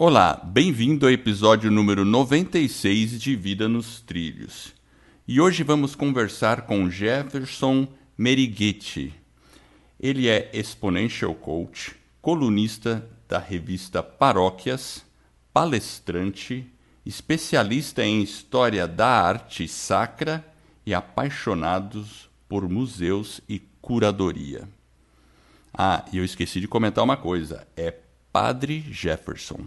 Olá, bem-vindo ao episódio número 96 de Vida nos Trilhos. E hoje vamos conversar com Jefferson Merighetti. Ele é exponential coach, colunista da revista Paróquias, palestrante, especialista em história da arte sacra e apaixonados por museus e curadoria. Ah, e eu esqueci de comentar uma coisa: é Padre Jefferson.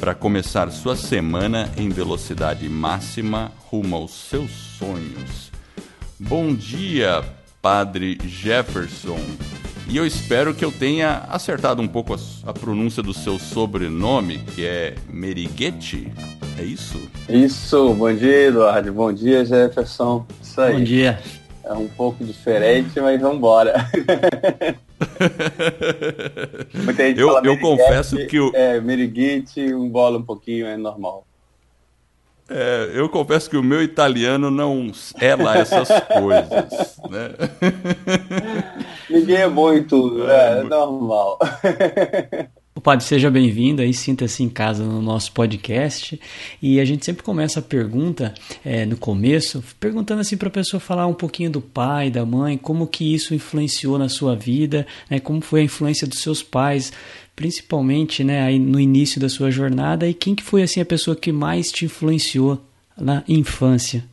para começar sua semana em velocidade máxima rumo aos seus sonhos. Bom dia, Padre Jefferson. E eu espero que eu tenha acertado um pouco a, a pronúncia do seu sobrenome, que é Merighetti. É isso? Isso, bom dia, Eduardo. Bom dia, Jefferson. Isso aí. Bom dia. É um pouco diferente, mas vamos embora. eu eu confesso que o... É, Meriguite, um bola um pouquinho, é normal. É, eu confesso que o meu italiano não é lá essas coisas, né? Ninguém é bom em tudo, é, é normal. Padre, seja bem-vindo aí, sinta-se em casa no nosso podcast. E a gente sempre começa a pergunta é, no começo, perguntando assim para a pessoa falar um pouquinho do pai, da mãe, como que isso influenciou na sua vida, né, como foi a influência dos seus pais, principalmente né, aí no início da sua jornada, e quem que foi assim a pessoa que mais te influenciou na infância?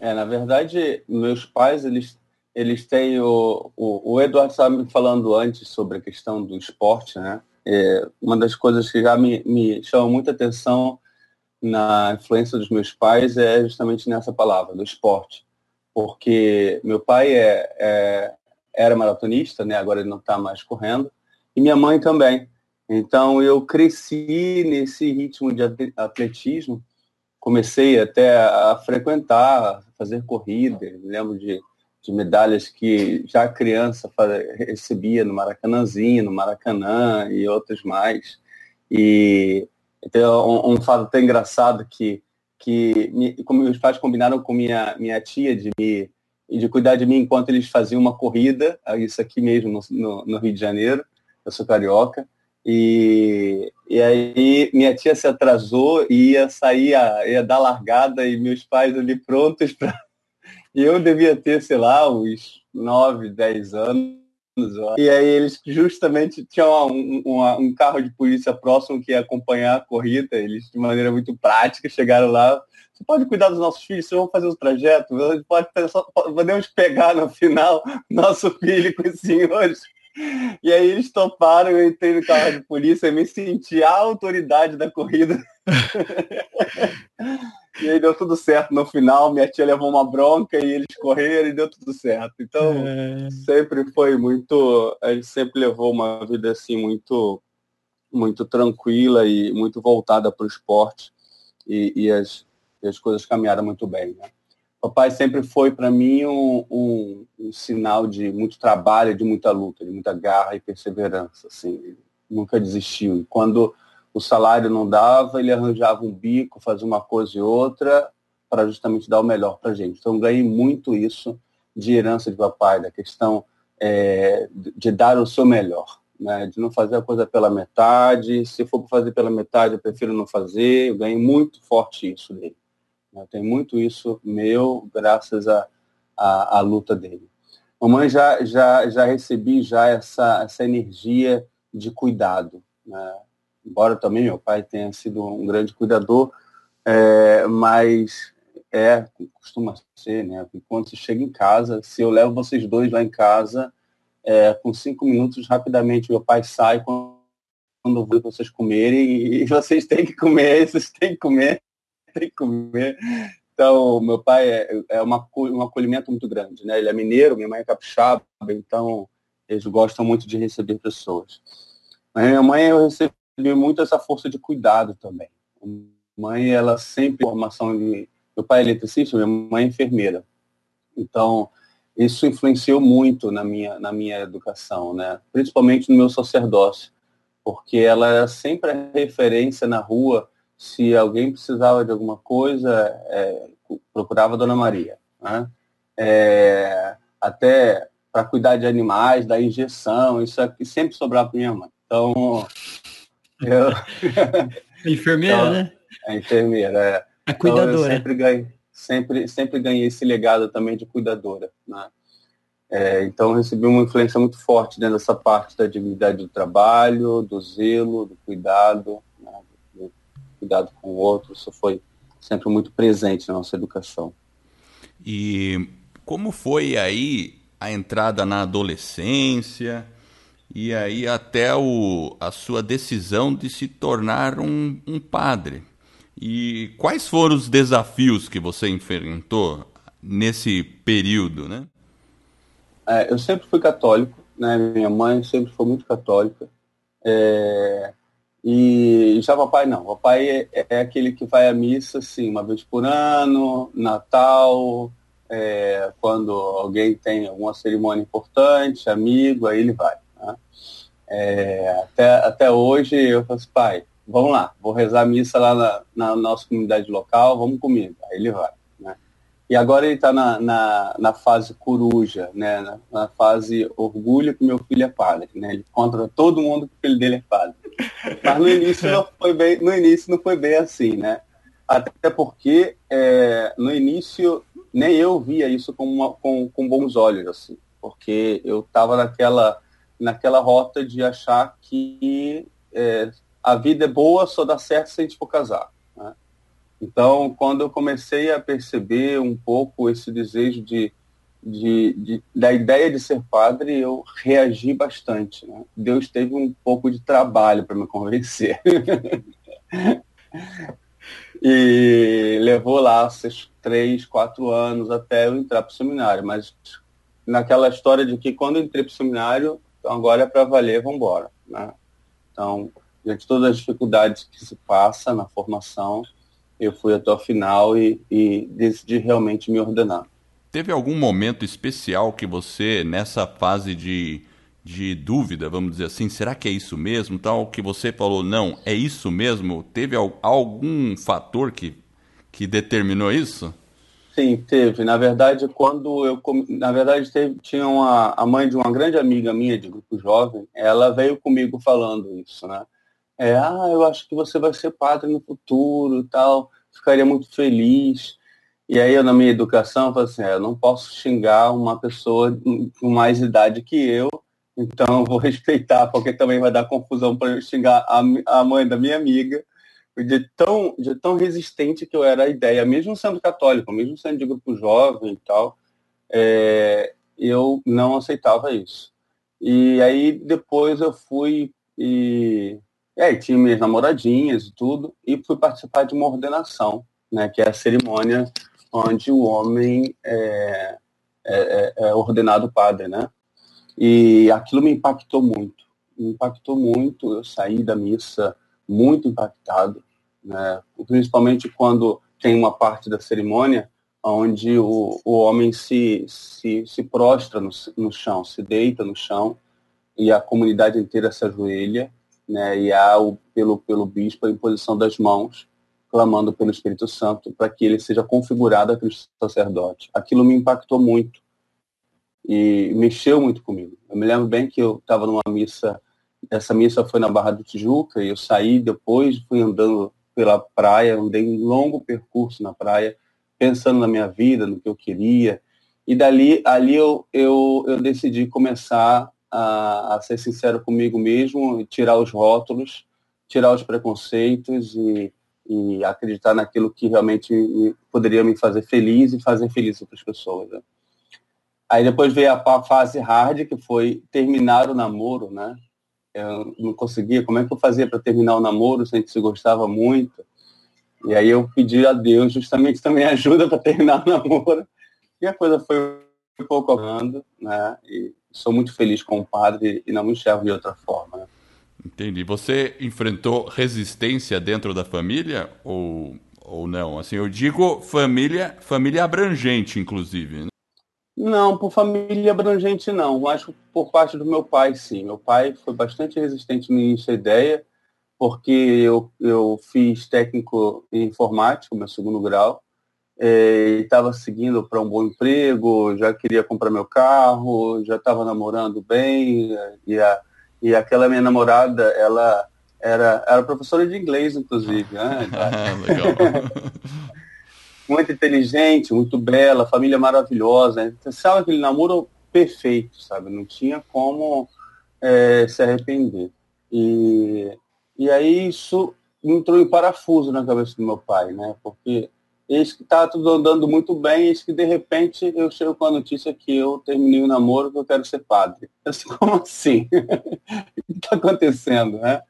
É, na verdade, meus pais, eles eles têm o, o, o Eduardo estava me falando antes sobre a questão do esporte, né? É, uma das coisas que já me, me chama muita atenção na influência dos meus pais é justamente nessa palavra, do esporte. Porque meu pai é, é era maratonista, né? agora ele não está mais correndo, e minha mãe também. Então eu cresci nesse ritmo de atletismo, comecei até a frequentar, fazer corrida, lembro de de medalhas que já criança recebia no Maracanãzinho, no Maracanã e outras mais. E então, um, um fato até engraçado que, que me, como meus pais combinaram com minha, minha tia de me de cuidar de mim enquanto eles faziam uma corrida, isso aqui mesmo no, no, no Rio de Janeiro, eu sou carioca, e, e aí minha tia se atrasou e ia sair, ia, ia dar largada e meus pais ali prontos para e eu devia ter, sei lá, uns 9, 10 anos. E aí eles justamente tinham um, um, um, carro de polícia próximo que ia acompanhar a corrida. Eles, de maneira muito prática, chegaram lá. Você pode cuidar dos nossos filhos, vocês vão fazer o trajeto, pode podemos pegar no final nosso filho com os senhores. E aí eles toparam, eu entrei no carro de polícia e me senti a autoridade da corrida. E aí deu tudo certo no final, minha tia levou uma bronca e eles correram e deu tudo certo. Então, é... sempre foi muito, a gente sempre levou uma vida assim muito muito tranquila e muito voltada para o esporte e, e, as, e as coisas caminharam muito bem. Né? Papai sempre foi para mim um, um, um, sinal de muito trabalho, de muita luta, de muita garra e perseverança. Assim, nunca desistiu. E quando o salário não dava, ele arranjava um bico, fazia uma coisa e outra para justamente dar o melhor para a gente. Então ganhei muito isso de herança de papai, da questão é, de dar o seu melhor, né? de não fazer a coisa pela metade. Se for para fazer pela metade, eu prefiro não fazer. Eu ganhei muito forte isso dele. Né? Tem muito isso meu, graças à luta dele. Mamãe já, já, já recebi já essa, essa energia de cuidado. Né? Embora também meu pai tenha sido um grande cuidador, é, mas é, costuma ser, né? Quando você chega em casa, se eu levo vocês dois lá em casa, é, com cinco minutos, rapidamente meu pai sai quando eu vocês comerem e vocês têm que comer, vocês têm que comer, têm que comer. Então, meu pai é, é uma, um acolhimento muito grande, né? Ele é mineiro, minha mãe é capixaba, então Eles gostam muito de receber pessoas. Minha mãe, eu recebi muito essa força de cuidado também. Mãe, ela sempre formação de meu pai é eletricista, minha mãe é enfermeira. Então, isso influenciou muito na minha, na minha educação, né? principalmente no meu sacerdócio, porque ela era sempre a referência na rua, se alguém precisava de alguma coisa, é, procurava a Dona Maria. Né? É, até para cuidar de animais, da injeção, isso aqui sempre sobrava para minha mãe. Então, eu... enfermeira, então, né? A enfermeira, é. A cuidadora. Então, eu sempre ganhei, sempre, sempre ganhei esse legado também de cuidadora. Né? É, então recebi uma influência muito forte dentro dessa parte da dignidade do trabalho, do zelo, do cuidado, né? do cuidado com o outro. Isso foi sempre muito presente na nossa educação. E como foi aí a entrada na adolescência e aí até o, a sua decisão de se tornar um, um padre? E quais foram os desafios que você enfrentou nesse período, né? É, eu sempre fui católico, né? Minha mãe sempre foi muito católica. É, e já papai não. Papai é, é, aquele que vai à missa, assim, uma vez por ano, Natal, é, quando alguém tem alguma cerimônia importante, amigo, aí ele vai. É, até, até hoje eu falo assim, pai, vamos lá, vou rezar a missa lá na, na nossa comunidade local, vamos comigo. Aí ele vai. Né? E agora ele está na, na, na, fase coruja, né? Na, na, fase orgulho que meu filho é padre. Né? Ele contra todo mundo que o filho dele é padre. Mas no início não foi bem, no início não foi bem assim, né? Até porque é, no início nem eu via isso com, uma, com, com bons olhos, assim, porque eu estava naquela, naquela rota de achar que é, a vida é boa, só dá certo se a gente for casar. Né? Então, quando eu comecei a perceber um pouco esse desejo de, de, de da ideia de ser padre, eu reagi bastante. Né? Deus teve um pouco de trabalho para me convencer. e levou lá esses três, quatro anos até eu entrar para o seminário. Mas naquela história de que quando eu entrei para o seminário, então agora é para valer, vamos embora. Né? Então, diante de todas as dificuldades que se passa na formação, eu fui até o final e, e decidi realmente me ordenar. Teve algum momento especial que você, nessa fase de, de dúvida, vamos dizer assim, será que é isso mesmo? Tal que você falou, não, é isso mesmo? Teve algum fator que, que determinou isso? Sim, teve. Na verdade, quando eu. Na verdade, teve, tinha uma, a mãe de uma grande amiga minha de grupo jovem, ela veio comigo falando isso, né? é, ah, eu acho que você vai ser padre no futuro tal, ficaria muito feliz. E aí eu, na minha educação, falei assim, é, eu não posso xingar uma pessoa com mais idade que eu, então eu vou respeitar, porque também vai dar confusão para eu xingar a, a mãe da minha amiga, de tão, de tão resistente que eu era a ideia, mesmo sendo católico, mesmo sendo de grupo jovem e tal, é, eu não aceitava isso. E aí depois eu fui e aí tinha minhas namoradinhas e tudo, e fui participar de uma ordenação, né, que é a cerimônia onde o homem é, é, é, é ordenado padre, né? E aquilo me impactou muito, me impactou muito. Eu saí da missa muito impactado, né? principalmente quando tem uma parte da cerimônia onde o, o homem se, se, se prostra no, no chão, se deita no chão e a comunidade inteira se ajoelha né, e há o, pelo, pelo bispo a imposição das mãos, clamando pelo Espírito Santo para que ele seja configurado a Cristo sacerdote. Aquilo me impactou muito e mexeu muito comigo. Eu me lembro bem que eu estava numa missa, essa missa foi na Barra do Tijuca, e eu saí depois, fui andando pela praia, andei um longo percurso na praia, pensando na minha vida, no que eu queria, e dali ali eu, eu, eu decidi começar a, a ser sincero comigo mesmo, tirar os rótulos, tirar os preconceitos e, e acreditar naquilo que realmente poderia me fazer feliz e fazer feliz outras pessoas. Né? Aí depois veio a fase hard, que foi terminar o namoro, né? Eu não conseguia, como é que eu fazia para terminar o namoro se a gente se gostava muito? E aí eu pedi a Deus justamente também ajuda para terminar o namoro. E a coisa foi pouco andando, né? E sou muito feliz com o padre e não me enxergo de outra forma. Né? Entendi. Você enfrentou resistência dentro da família ou, ou não? Assim, eu digo família, família abrangente, inclusive. Né? Não, por família abrangente não, mas por parte do meu pai, sim. Meu pai foi bastante resistente no início à ideia, porque eu, eu fiz técnico em informática, meu segundo grau, é, estava seguindo para um bom emprego, já queria comprar meu carro, já estava namorando bem, e, a, e aquela minha namorada, ela era, era professora de inglês, inclusive. Né? Legal. muito inteligente, muito bela, família maravilhosa. Você sabe aquele namoro perfeito, sabe? Não tinha como é, se arrepender. E, e aí isso entrou em parafuso na cabeça do meu pai, né? Porque eis que está tudo andando muito bem, eis que de repente eu chego com a notícia que eu terminei o namoro, que eu quero ser padre. Eu disse, como assim? o que está acontecendo, né?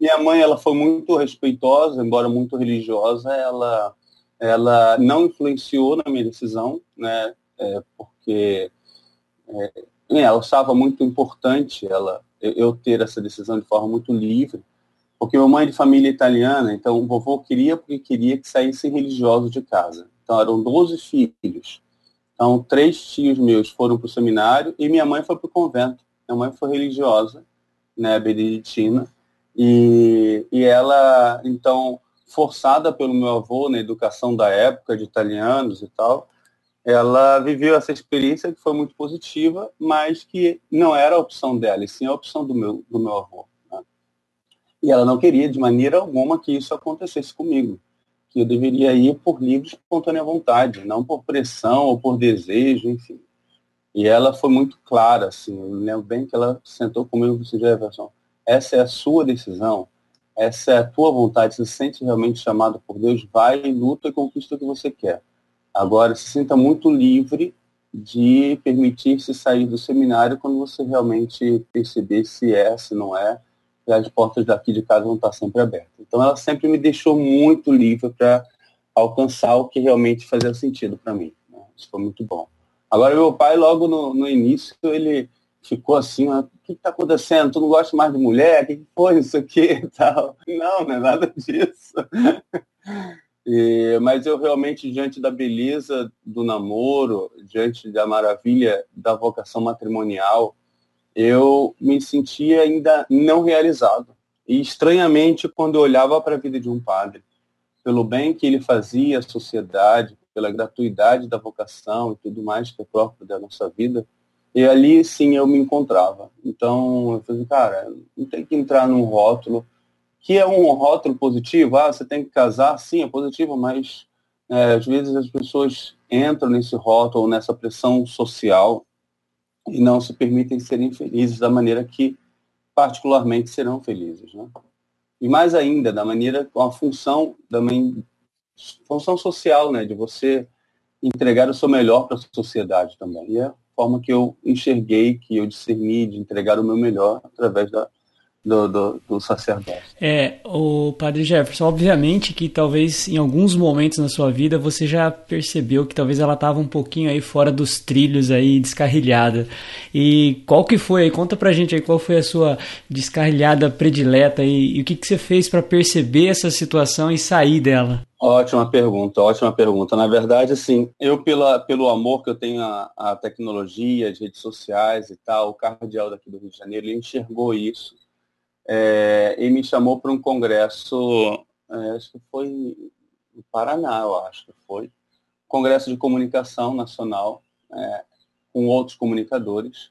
Minha mãe, ela foi muito respeitosa, embora muito religiosa, ela, ela não influenciou na minha decisão, né? É, porque é, ela achava muito importante ela, eu ter essa decisão de forma muito livre, porque minha mãe é de família italiana, então o vovô queria porque queria que saíssem religiosos de casa. Então eram 12 filhos. Então três tios meus foram para o seminário e minha mãe foi para o convento. Minha mãe foi religiosa, né, beneditina, e, e ela, então, forçada pelo meu avô na educação da época de italianos e tal, ela viveu essa experiência que foi muito positiva, mas que não era a opção dela, e sim a opção do meu, do meu avô. E ela não queria de maneira alguma que isso acontecesse comigo. Que eu deveria ir por livre espontânea vontade, não por pressão ou por desejo, enfim. E ela foi muito clara, assim, eu lembro bem que ela sentou comigo e disse, Jefferson, essa é a sua decisão, essa é a tua vontade, se sente realmente chamado por Deus, vai, luta e conquista o que você quer. Agora, se sinta muito livre de permitir-se sair do seminário quando você realmente perceber se é, se não é, e as portas daqui de casa vão estar sempre abertas. Então ela sempre me deixou muito livre para alcançar o que realmente fazia sentido para mim. Né? Isso foi muito bom. Agora meu pai, logo no, no início, ele ficou assim, o que está acontecendo? Tu não gosta mais de mulher? O que foi isso aqui tal? Não, não é nada disso. E, mas eu realmente, diante da beleza do namoro, diante da maravilha da vocação matrimonial, eu me sentia ainda não realizado. E estranhamente, quando eu olhava para a vida de um padre, pelo bem que ele fazia à sociedade, pela gratuidade da vocação e tudo mais que é próprio da nossa vida, e ali sim eu me encontrava. Então eu falei, cara, não tem que entrar num rótulo, que é um rótulo positivo, ah, você tem que casar, sim, é positivo, mas é, às vezes as pessoas entram nesse rótulo, nessa pressão social, e não se permitem serem felizes da maneira que particularmente serão felizes. Né? E mais ainda, da maneira, com a função, também, função social, né, de você entregar o seu melhor para a sociedade também. E é forma que eu enxerguei, que eu discerni de entregar o meu melhor através da, do, do, do, sacerdócio. É, o Padre Jefferson, obviamente que talvez em alguns momentos na sua vida você já percebeu que talvez ela estava um pouquinho aí fora dos trilhos aí, descarrilhada. E qual que foi aí? Conta pra gente aí qual foi a sua descarrilhada predileta e, e o que, que você fez para perceber essa situação e sair dela? Ótima pergunta, ótima pergunta. Na verdade, assim, eu pela, pelo amor que eu tenho à, tecnologia, as redes sociais e tal, o cardeal daqui do Rio de Janeiro, ele enxergou isso é, e me chamou para um congresso, é, acho que foi no Paraná, eu acho que foi, congresso de comunicação nacional, é, com outros comunicadores.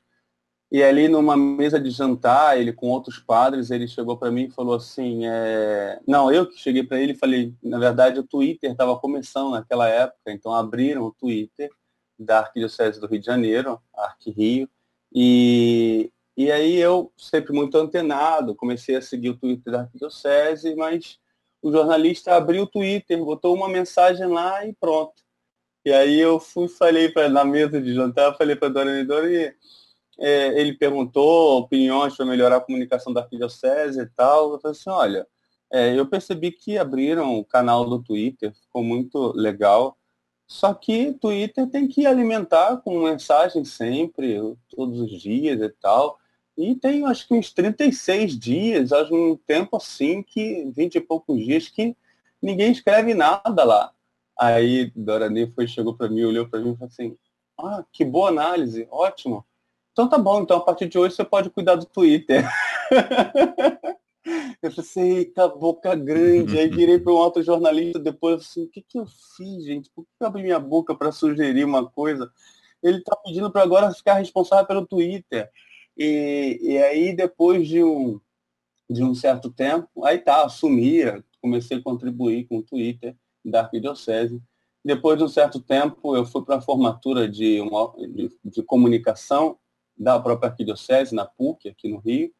E ali numa mesa de jantar, ele com outros padres, ele chegou para mim e falou assim, é... não, eu que cheguei para ele e falei, na verdade o Twitter estava começando naquela época, então abriram o Twitter da Arquidiocese do Rio de Janeiro, Arqui-Rio, e e aí eu, sempre muito antenado, comecei a seguir o Twitter da Arquidiocese, mas o jornalista abriu o Twitter, botou uma mensagem lá e pronto. E aí eu fui falei para na mesa de jantar, falei para Dona e é, ele perguntou opiniões para melhorar a comunicação da Arquidiocese e tal. Eu falei assim, olha, é, eu percebi que abriram o canal do Twitter, ficou muito legal, Só que Twitter tem que alimentar com mensagem sempre, todos os dias e tal. E tem acho que uns 36 dias, acho um tempo assim que, 20 e poucos dias, que ninguém escreve nada lá. Aí Dorani foi, chegou para mim, olhou para mim e falou assim, ah, que boa análise, ótimo. Então tá bom, então a partir de hoje você pode cuidar do Twitter. Eu falei eita, boca grande. Aí virei para um outro jornalista depois, assim, o que, que eu fiz, gente? Por que eu abri minha boca para sugerir uma coisa? Ele está pedindo para agora ficar responsável pelo Twitter. E, e aí, depois de um, de um certo tempo, aí tá, assumia, comecei a contribuir com o Twitter da Arquidiocese. Depois de um certo tempo, eu fui para a formatura de, uma, de, de comunicação da própria Arquidiocese, na PUC, aqui no Rio.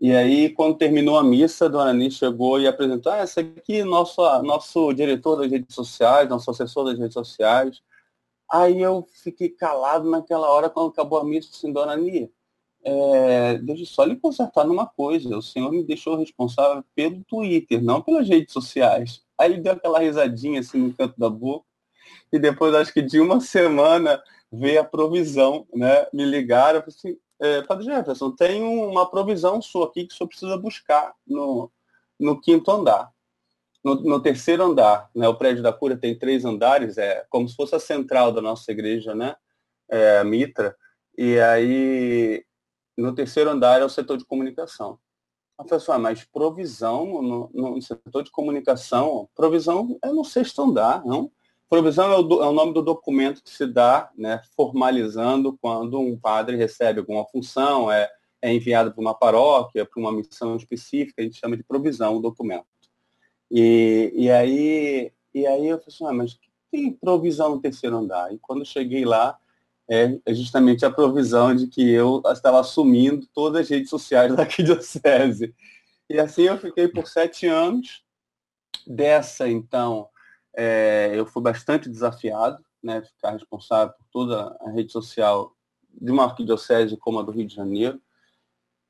E aí, quando terminou a missa, a dona Ani chegou e apresentou, ah, esse aqui é nosso, nosso diretor das redes sociais, nosso assessor das redes sociais. Aí eu fiquei calado naquela hora, quando acabou a missa, assim, dona Ani, é, deixa só lhe consertar numa coisa, o senhor me deixou responsável pelo Twitter, não pelas redes sociais. Aí ele deu aquela risadinha assim no canto da boca, e depois, acho que de uma semana, veio a provisão, né? Me ligaram, assim, é, Padre Jefferson, tem uma provisão sua aqui que o senhor precisa buscar no, no quinto andar. No, no, terceiro andar, né, o prédio da cura tem três andares, é como se fosse a central da nossa igreja, né, é, Mitra, e aí no terceiro andar é o setor de comunicação. A pessoa, ah, mas provisão no, no, setor de comunicação, provisão é no sexto andar, não? Provisão é o, é o, nome do documento que se dá, né, formalizando quando um padre recebe alguma função, é, é enviado para uma paróquia, para uma missão específica, a gente chama de provisão o documento. E, e, aí, e aí eu falei assim, ah, mas tem provisão no terceiro andar? E quando cheguei lá, é, é justamente a provisão de que eu estava assumindo todas as redes sociais da arquidiocese. E assim eu fiquei por sete anos. Dessa, então, é, eu fui bastante desafiado, né, ficar responsável por toda a rede social de uma arquidiocese como a do Rio de Janeiro.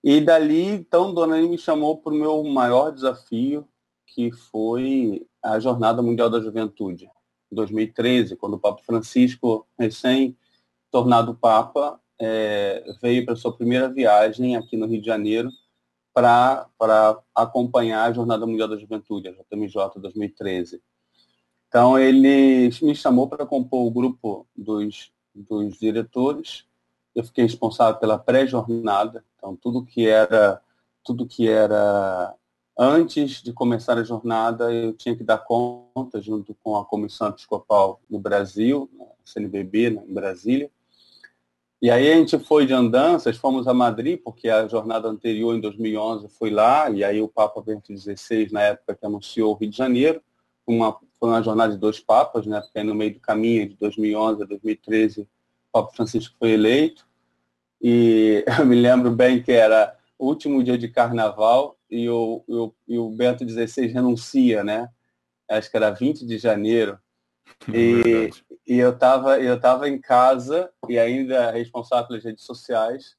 E dali, então, Dona Anne me chamou para o meu maior desafio, que foi a Jornada Mundial da Juventude, em 2013, quando o Papa Francisco, recém-tornado Papa, é, veio para sua primeira viagem aqui no Rio de Janeiro para acompanhar a Jornada Mundial da Juventude, a JMJ 2013. Então ele me chamou para compor o grupo dos, dos diretores. Eu fiquei responsável pela pré-jornada, então tudo que era tudo que era antes de começar a jornada, eu tinha que dar conta junto com a Comissão Episcopal no Brasil, CNBB, né, em Brasília. E aí a gente foi de andanças, fomos a Madrid, porque a jornada anterior, em 2011, foi lá, e aí o Papa Bento XVI, na época que anunciou o Rio de Janeiro, uma foi uma jornada de dois papas, né? Porque no meio do caminho, de 2011 a 2013, o Papa Francisco foi eleito. E eu me lembro bem que era o último dia de carnaval e o, o, e o Bento XVI renuncia, né? Acho que era 20 de janeiro. E, e eu estava eu tava em casa e ainda responsável pelas redes sociais.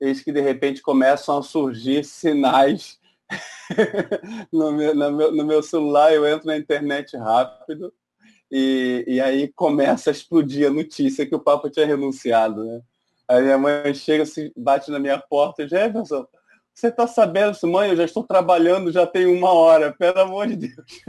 Eis que de repente começam a surgir sinais no, meu, no, meu, no meu celular, eu entro na internet rápido e, e aí começa a explodir a notícia que o Papa tinha renunciado, né? Aí minha mãe chega, se bate na minha porta, Jefferson, você está sabendo, mãe, eu já estou trabalhando, já tem uma hora, pelo amor de Deus.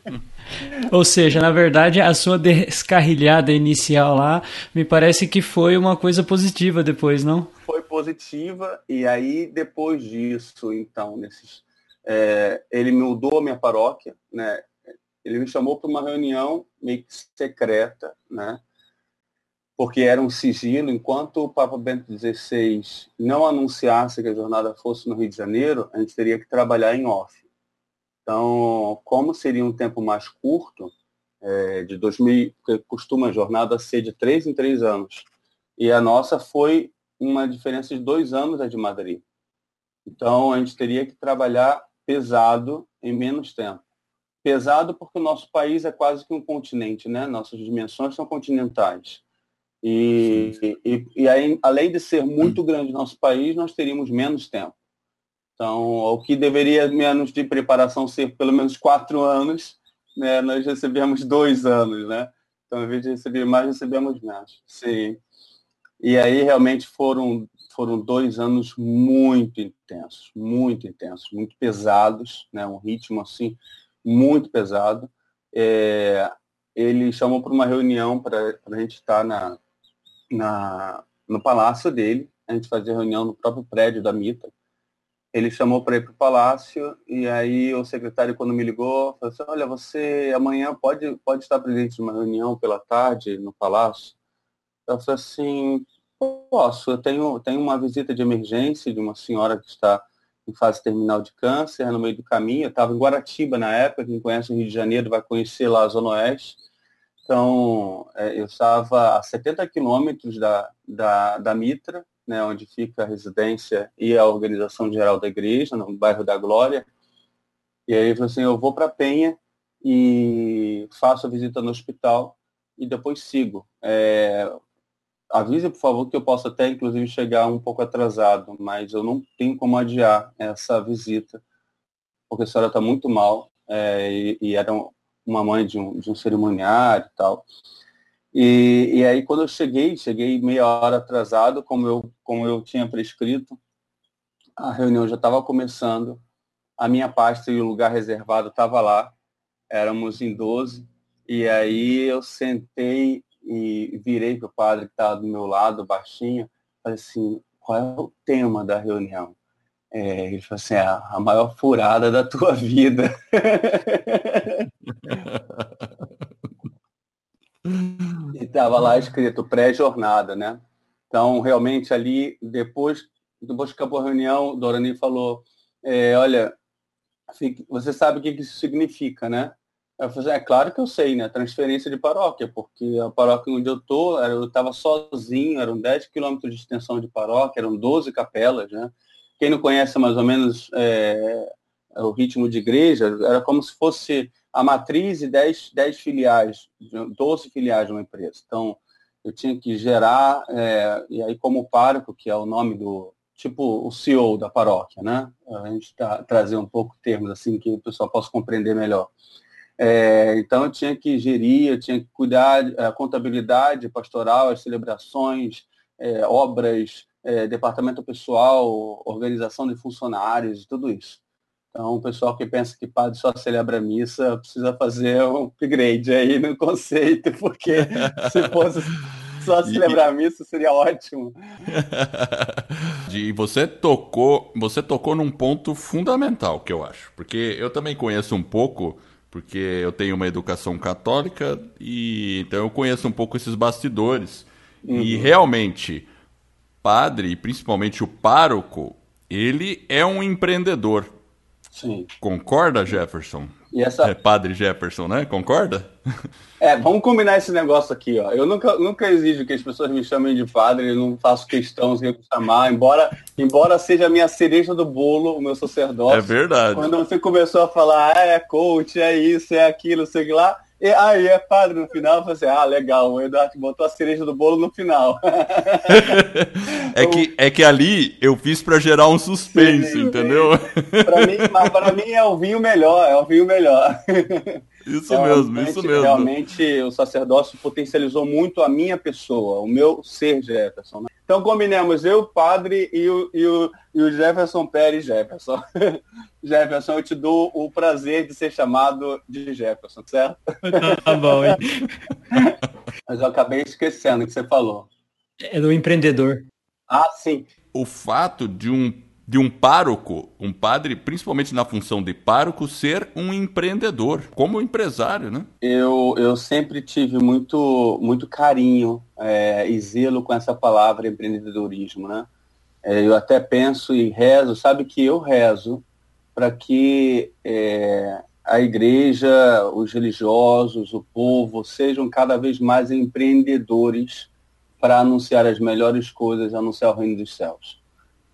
Ou seja, na verdade, a sua descarrilhada inicial lá, me parece que foi uma coisa positiva depois, não? Foi positiva, e aí depois disso, então, nesses, é, ele mudou a minha paróquia, né? Ele me chamou para uma reunião meio que secreta, né? Porque era um sigilo, enquanto o Papa Bento XVI não anunciasse que a jornada fosse no Rio de Janeiro, a gente teria que trabalhar em off. Então, como seria um tempo mais curto, é, de 2000, porque costuma a jornada ser de três em três anos, e a nossa foi uma diferença de dois anos a de Madrid. Então, a gente teria que trabalhar pesado em menos tempo. Pesado porque o nosso país é quase que um continente, né? Nossas dimensões são continentais. E, e, e aí, além de ser muito grande nosso país, nós teríamos menos tempo. Então, o que deveria menos de preparação ser pelo menos quatro anos, né, nós recebemos dois anos, né? Então, ao invés de receber mais, recebemos menos. Sim. E aí, realmente, foram, foram dois anos muito intensos, muito intensos, muito pesados, né? um ritmo, assim, muito pesado. É, ele chamou para uma reunião para a gente estar na, na, no palácio dele, a gente fazia reunião no próprio prédio da Mita. Ele chamou para ir para o palácio e aí o secretário, quando me ligou, falou assim, olha, você amanhã pode, pode estar presente numa reunião pela tarde no palácio? Eu falei assim, posso, eu tenho, tenho uma visita de emergência de uma senhora que está em fase terminal de câncer, no meio do caminho. Eu estava em Guaratiba na época, quem conhece o Rio de Janeiro vai conhecer lá a Zona Oeste. Então, é, eu estava a 70 quilômetros da, da, da Mitra, né, onde fica a residência e a organização geral da igreja, no bairro da Glória. E aí eu falei assim, eu vou para Penha e faço a visita no hospital e depois sigo. É, avise, por favor, que eu posso até, inclusive, chegar um pouco atrasado, mas eu não tenho como adiar essa visita, porque a senhora está muito mal é, e, e, era uma mãe de um, de um cerimoniário e tal. E, e aí quando eu cheguei, cheguei meia hora atrasado, como eu, como eu tinha prescrito, a reunião já estava começando, a minha pasta e o lugar reservado estava lá, éramos em 12, e aí eu sentei e virei para o padre que estava do meu lado, baixinho, falei assim, qual é o tema da reunião? É, ele falou assim, é a maior furada da tua vida. E estava lá escrito pré-jornada, né? Então, realmente, ali, depois, depois que acabou a reunião, Dorani falou, é, olha, você sabe o que isso significa, né? Eu falei, é claro que eu sei, né? Transferência de paróquia, porque a paróquia onde eu tô, eu estava sozinho, eram 10 quilômetros de extensão de paróquia, eram 12 capelas, né? Quem não conhece mais ou menos é, o ritmo de igreja, era como se fosse a matriz e 10, 10 filiais, 12 filiais de uma empresa. Então, eu tinha que gerar, é, e aí como pároco, que é o nome do, tipo o CEO da paróquia, né? A gente tá, trazer um pouco termos assim que o pessoal possa compreender melhor. É, então eu tinha que gerir, eu tinha que cuidar a contabilidade pastoral, as celebrações, é, obras, é, departamento pessoal, organização de funcionários, tudo isso. Então, o pessoal que pensa que padre só celebra missa precisa fazer um upgrade aí no conceito, porque se fosse só celebrar a missa seria ótimo. E você tocou, você tocou num ponto fundamental que eu acho, porque eu também conheço um pouco, porque eu tenho uma educação católica e então eu conheço um pouco esses bastidores. Uhum. E realmente, padre, principalmente o pároco, ele é um empreendedor. Sim. Concorda, Jefferson? E essa... É padre Jefferson, né? Concorda? É, vamos combinar esse negócio aqui, ó. Eu nunca, nunca exijo que as pessoas me chamem de padre, eu não faço questão de chamar, embora, embora seja a minha cereja do bolo, o meu sacerdócio. É verdade. Quando você começou a falar, ah, é coach, é isso, é aquilo, sei lá, e aí é padre no final, você assim, ah, legal, o Eduardo botou a cereja do bolo no final. é, que, é que ali eu fiz para gerar um suspense, sim, entendeu? Para mim, para mim é o vinho melhor, é o vinho melhor. Isso então, mesmo, isso mesmo. Realmente o sacerdócio potencializou muito a minha pessoa, o meu ser Jefferson. Né? Então combinemos eu, padre, e o, e o, e o Jefferson Pérez Jefferson. Jefferson, eu te dou o prazer de ser chamado de Jefferson, certo? Tá bom, hein? Mas eu acabei esquecendo o que você falou. É do empreendedor. Ah, sim. O fato de um de um pároco, um padre, principalmente na função de pároco, ser um empreendedor, como empresário, né? Eu, eu sempre tive muito, muito carinho é, e zelo com essa palavra empreendedorismo, né? É, eu até penso e rezo, sabe que eu rezo para que é, a igreja, os religiosos, o povo sejam cada vez mais empreendedores para anunciar as melhores coisas, anunciar o reino dos céus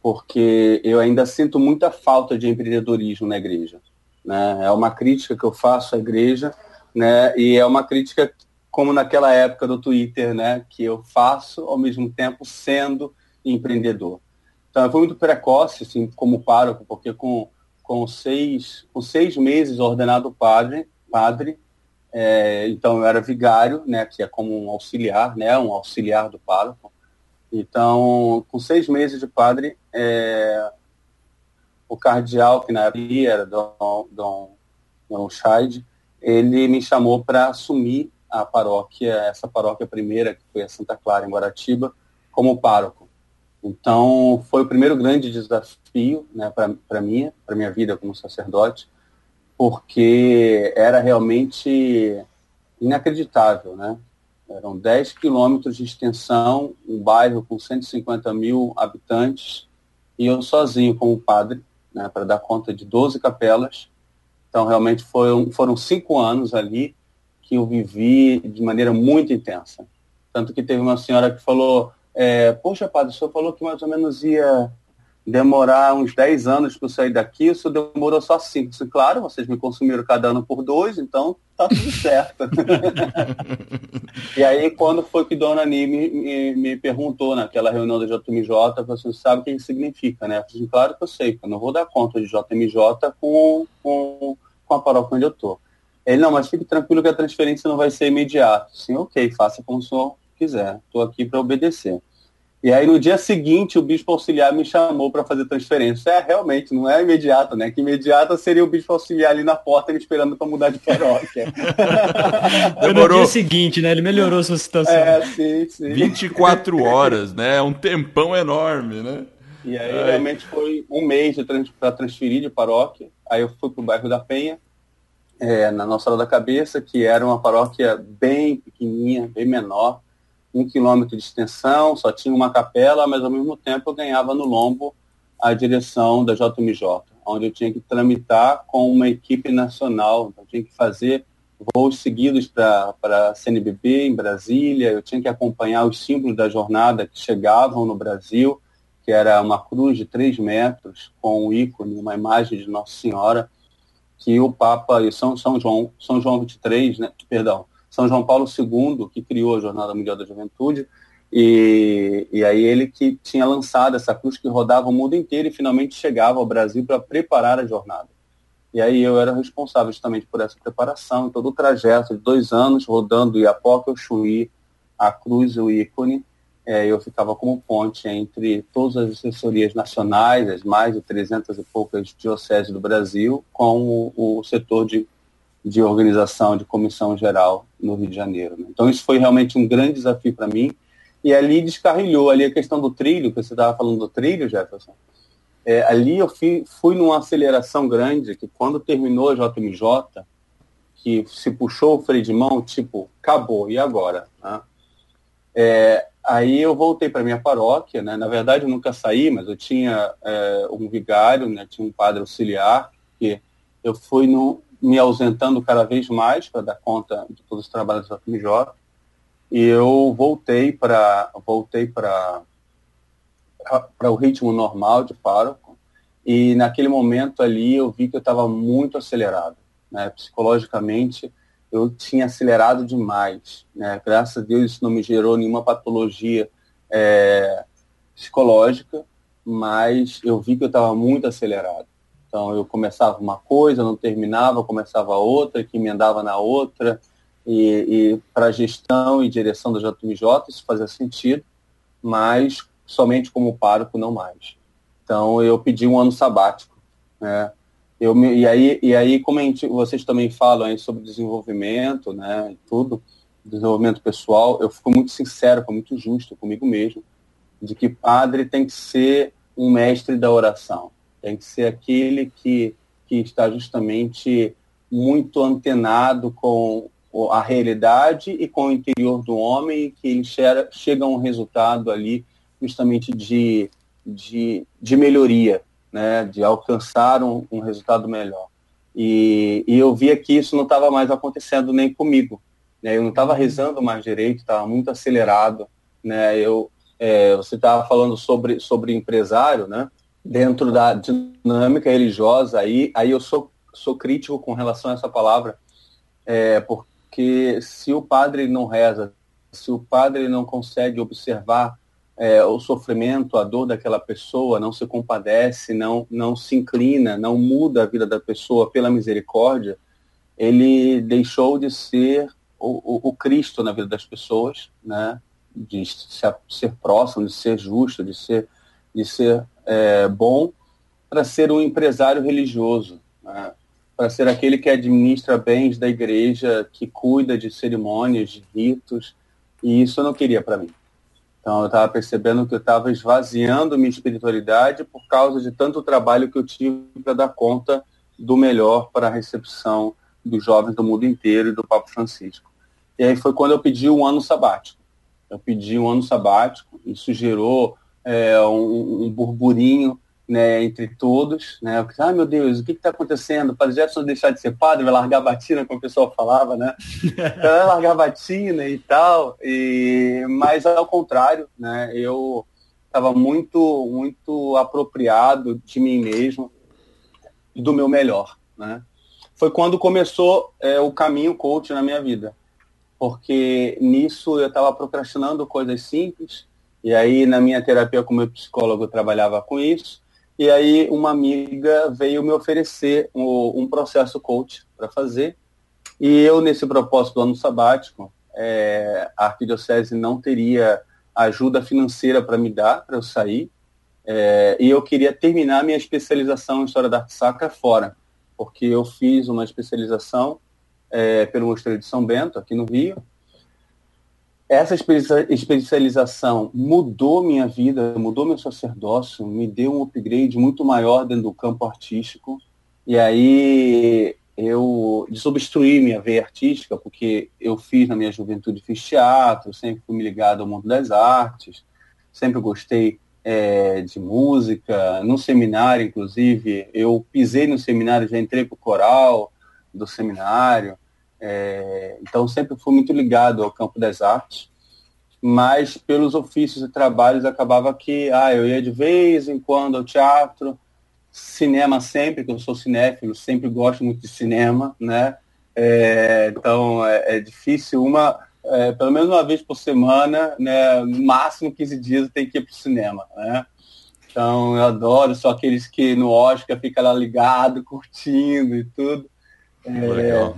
porque eu ainda sinto muita falta de empreendedorismo na igreja. Né? É uma crítica que eu faço à igreja, né? e é uma crítica como naquela época do Twitter, né? que eu faço ao mesmo tempo sendo empreendedor. Então, eu fui muito precoce, assim, como pároco, porque com, com, seis, com seis meses ordenado padre, padre É, então eu era vigário, né, que é como um auxiliar, né, um auxiliar do pároco. Então, com seis meses de padre, é, o cardeal, que na época era Dom, Dom, Dom Scheid, ele me chamou para assumir a paróquia, essa paróquia primeira, que foi a Santa Clara, em Guaratiba, como pároco. Então, foi o primeiro grande desafio né, para mim, para minha vida como sacerdote, porque era realmente inacreditável, né? Eram 10 quilômetros de extensão, um bairro com 150 mil habitantes, e eu sozinho como padre, né, para dar conta de 12 capelas. Então, realmente foram, foram cinco anos ali que eu vivi de maneira muito intensa. Tanto que teve uma senhora que falou, é, poxa, padre, o senhor falou que mais ou menos ia demorar uns 10 anos para eu sair daqui, isso demorou só 5. Disse, claro, vocês me consumiram cada ano por dois, então tá tudo certo. e aí, quando foi que Dona Ani me, me, me perguntou naquela reunião da JMJ, você assim, sabe o que isso significa, né? Eu disse, claro que eu sei, eu não vou dar conta de JMJ com, com, com a paróquia onde eu tô. Ele, não, mas fique tranquilo que a transferência não vai ser imediata. Sim, ok, faça como o senhor quiser, estou aqui para obedecer. E aí no dia seguinte o bispo auxiliar me chamou para fazer transferência. É, realmente, não é imediata, né? Que imediata seria o bispo auxiliar ali na porta me esperando para mudar de paróquia. Demorou. no dia seguinte, né? Ele melhorou a sua situação. É, sim, sim. 24 horas, né? É um tempão enorme, né? E aí Ai. realmente foi um mês para transferir de paróquia. Aí eu fui para o bairro da Penha, é, na Nossa Senhora da Cabeça, que era uma paróquia bem pequenininha, bem menor um quilômetro de extensão, só tinha uma capela, mas ao mesmo tempo eu ganhava no lombo a direção da JMJ, onde eu tinha que tramitar com uma equipe nacional, então eu tinha que fazer voos seguidos para a CNBB em Brasília, eu tinha que acompanhar os símbolos da jornada que chegavam no Brasil, que era uma cruz de três metros com um ícone, uma imagem de Nossa Senhora, que o Papa e São, São João, São João 23, né, perdão, são João Paulo II, que criou a Jornada Mundial da Juventude, e, e aí ele que tinha lançado essa cruz que rodava o mundo inteiro e finalmente chegava ao Brasil para preparar a jornada. E aí eu era responsável justamente por essa preparação, todo o trajeto de dois anos rodando Iapoca, Chuí, a cruz e o ícone. É, eu ficava como ponte entre todas as assessorias nacionais, as mais de 300 e poucas dioceses do Brasil, com o, o setor de de organização, de comissão geral no Rio de Janeiro. Né? Então isso foi realmente um grande desafio para mim. E ali descarrilhou, ali a questão do trilho, que você estava falando do trilho, Jefferson. É, ali eu fui, fui numa aceleração grande, que quando terminou a JMJ, que se puxou o freio de mão, tipo, acabou, e agora? Né? É, aí eu voltei para minha paróquia, né? na verdade eu nunca saí, mas eu tinha é, um vigário, né? tinha um padre auxiliar, que eu fui no, me ausentando cada vez mais para dar conta de todos os trabalhos da FMJ. E eu voltei para voltei para para o ritmo normal de pároco. E naquele momento ali eu vi que eu estava muito acelerado, né? Psicologicamente eu tinha acelerado demais, né? Graças a Deus isso não me gerou nenhuma patologia é, psicológica, mas eu vi que eu estava muito acelerado. Então eu começava uma coisa, não terminava, começava outra, que emendava na outra. E, e para gestão e direção da JMJ isso fazia sentido, mas somente como pároco não mais. Então eu pedi um ano sabático. Né? Eu, e, aí, e aí, como gente, vocês também falam aí sobre desenvolvimento, né, e tudo, desenvolvimento pessoal, eu fico muito sincero, fico muito justo comigo mesmo, de que padre tem que ser um mestre da oração. Tem que ser aquele que, que está justamente muito antenado com a realidade e com o interior do homem, que ele chega, chega a um resultado ali justamente de, de, de melhoria, né? de alcançar um, um resultado melhor. E, e, eu via que isso não estava mais acontecendo nem comigo. Né? Eu não estava rezando mais direito, estava muito acelerado. Né? Eu, é, você estava falando sobre, sobre empresário, né? Dentro da dinâmica religiosa, aí, aí eu sou, sou crítico com relação a essa palavra, é, porque se o padre não reza, se o padre não consegue observar é, o sofrimento, a dor daquela pessoa, não se compadece, não, não se inclina, não muda a vida da pessoa pela misericórdia, ele deixou de ser o, o, o Cristo na vida das pessoas, né? de ser, ser próximo, de ser justo, de ser, de ser é, bom, para ser um empresário religioso, né? para ser aquele que administra bens da igreja, que cuida de cerimônias, de ritos, e isso eu não queria para mim. Então eu estava percebendo que eu estava esvaziando minha espiritualidade por causa de tanto trabalho que eu tive para dar conta do melhor para a recepção dos jovens do mundo inteiro e do Papa Francisco. E aí foi quando eu pedi um ano sabático. Eu pedi um ano sabático, isso gerou é, um, um, burburinho né, entre todos. Né? Ah, meu Deus, o que está acontecendo? O padre Jefferson deixar de ser padre, vai largar a batina, como o pessoal falava, né? vai largar a batina e tal. E, mas ao contrário, né, eu estava muito, muito apropriado de mim mesmo e do meu melhor. Né? Foi quando começou é, o caminho coach na minha vida porque nisso eu estava procrastinando coisas simples, e aí na minha terapia com meu psicólogo eu trabalhava com isso, e aí uma amiga veio me oferecer um, um processo coach para fazer, e eu nesse propósito do ano sabático, é, a arquidiocese não teria ajuda financeira para me dar, para eu sair, é, e eu queria terminar minha especialização em História da Arte Sacra fora, porque eu fiz uma especialização é, pelo Mosteiro de São Bento, aqui no Rio. Essa especialização mudou minha vida, mudou meu sacerdócio, me deu um upgrade muito maior dentro do campo artístico. E aí eu desobstruí minha veia artística, porque eu fiz na minha juventude, fiz teatro, sempre fui ligado ao mundo das artes, sempre gostei é, de música, no seminário, inclusive, eu pisei no seminário, já entrei para o coral do seminário, é, então sempre fui muito ligado ao campo das artes, mas pelos ofícios e trabalhos acabava que ah, eu ia de vez em quando ao teatro, cinema sempre, que eu sou cinéfilo, sempre gosto muito de cinema, né? É, então é, é, difícil uma, é, pelo menos uma vez por semana, né? Máximo 15 dias eu tenho que ir para o cinema, né? Então eu adoro, só aqueles que no Oscar fica lá ligado, curtindo e tudo. É,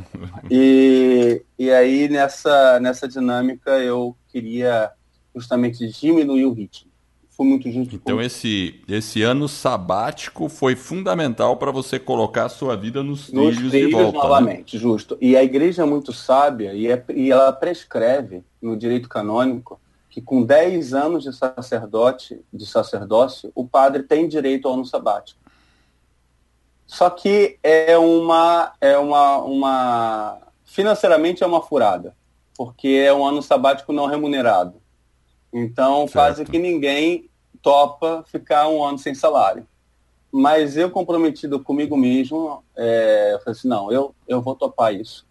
e, e aí nessa, nessa dinâmica eu queria justamente diminuir o ritmo. Foi muito justo. Então esse, esse ano sabático foi fundamental para você colocar a sua vida nos, nos trilhos, trilhos de volta. Né? novamente, né? justo. E a igreja é muito sábia e, é, e ela prescreve no direito canônico que com 10 anos de sacerdote, de sacerdócio, o padre tem direito ao ano sabático. Só que é uma, é uma, uma. Financeiramente é uma furada, porque é um ano sabático não remunerado. Então, certo. quase que ninguém topa ficar um ano sem salário. Mas eu, comprometido comigo mesmo, é, eu falei assim: não, eu, eu vou topar isso.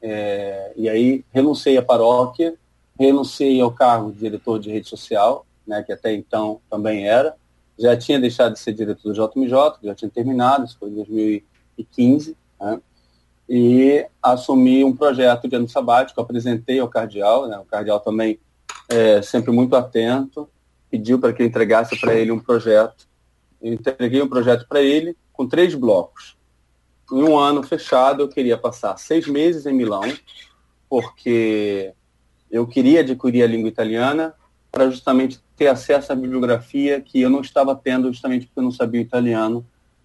É, e aí, renunciei à paróquia, renunciei ao cargo de diretor de rede social, né, que até então também era, já tinha deixado de ser diretor do JMJ, já tinha terminado, isso foi em 2015, né? e assumi um projeto de ano sabático, apresentei ao cardeal, né? o cardeal também é sempre muito atento, pediu para que eu entregasse para ele um projeto. Eu entreguei um projeto para ele com três blocos. Em um ano fechado, eu queria passar seis meses em Milão, porque eu queria adquirir a língua italiana para justamente ter acesso à bibliografia que eu não estava tendo justamente porque eu não sabia italiano,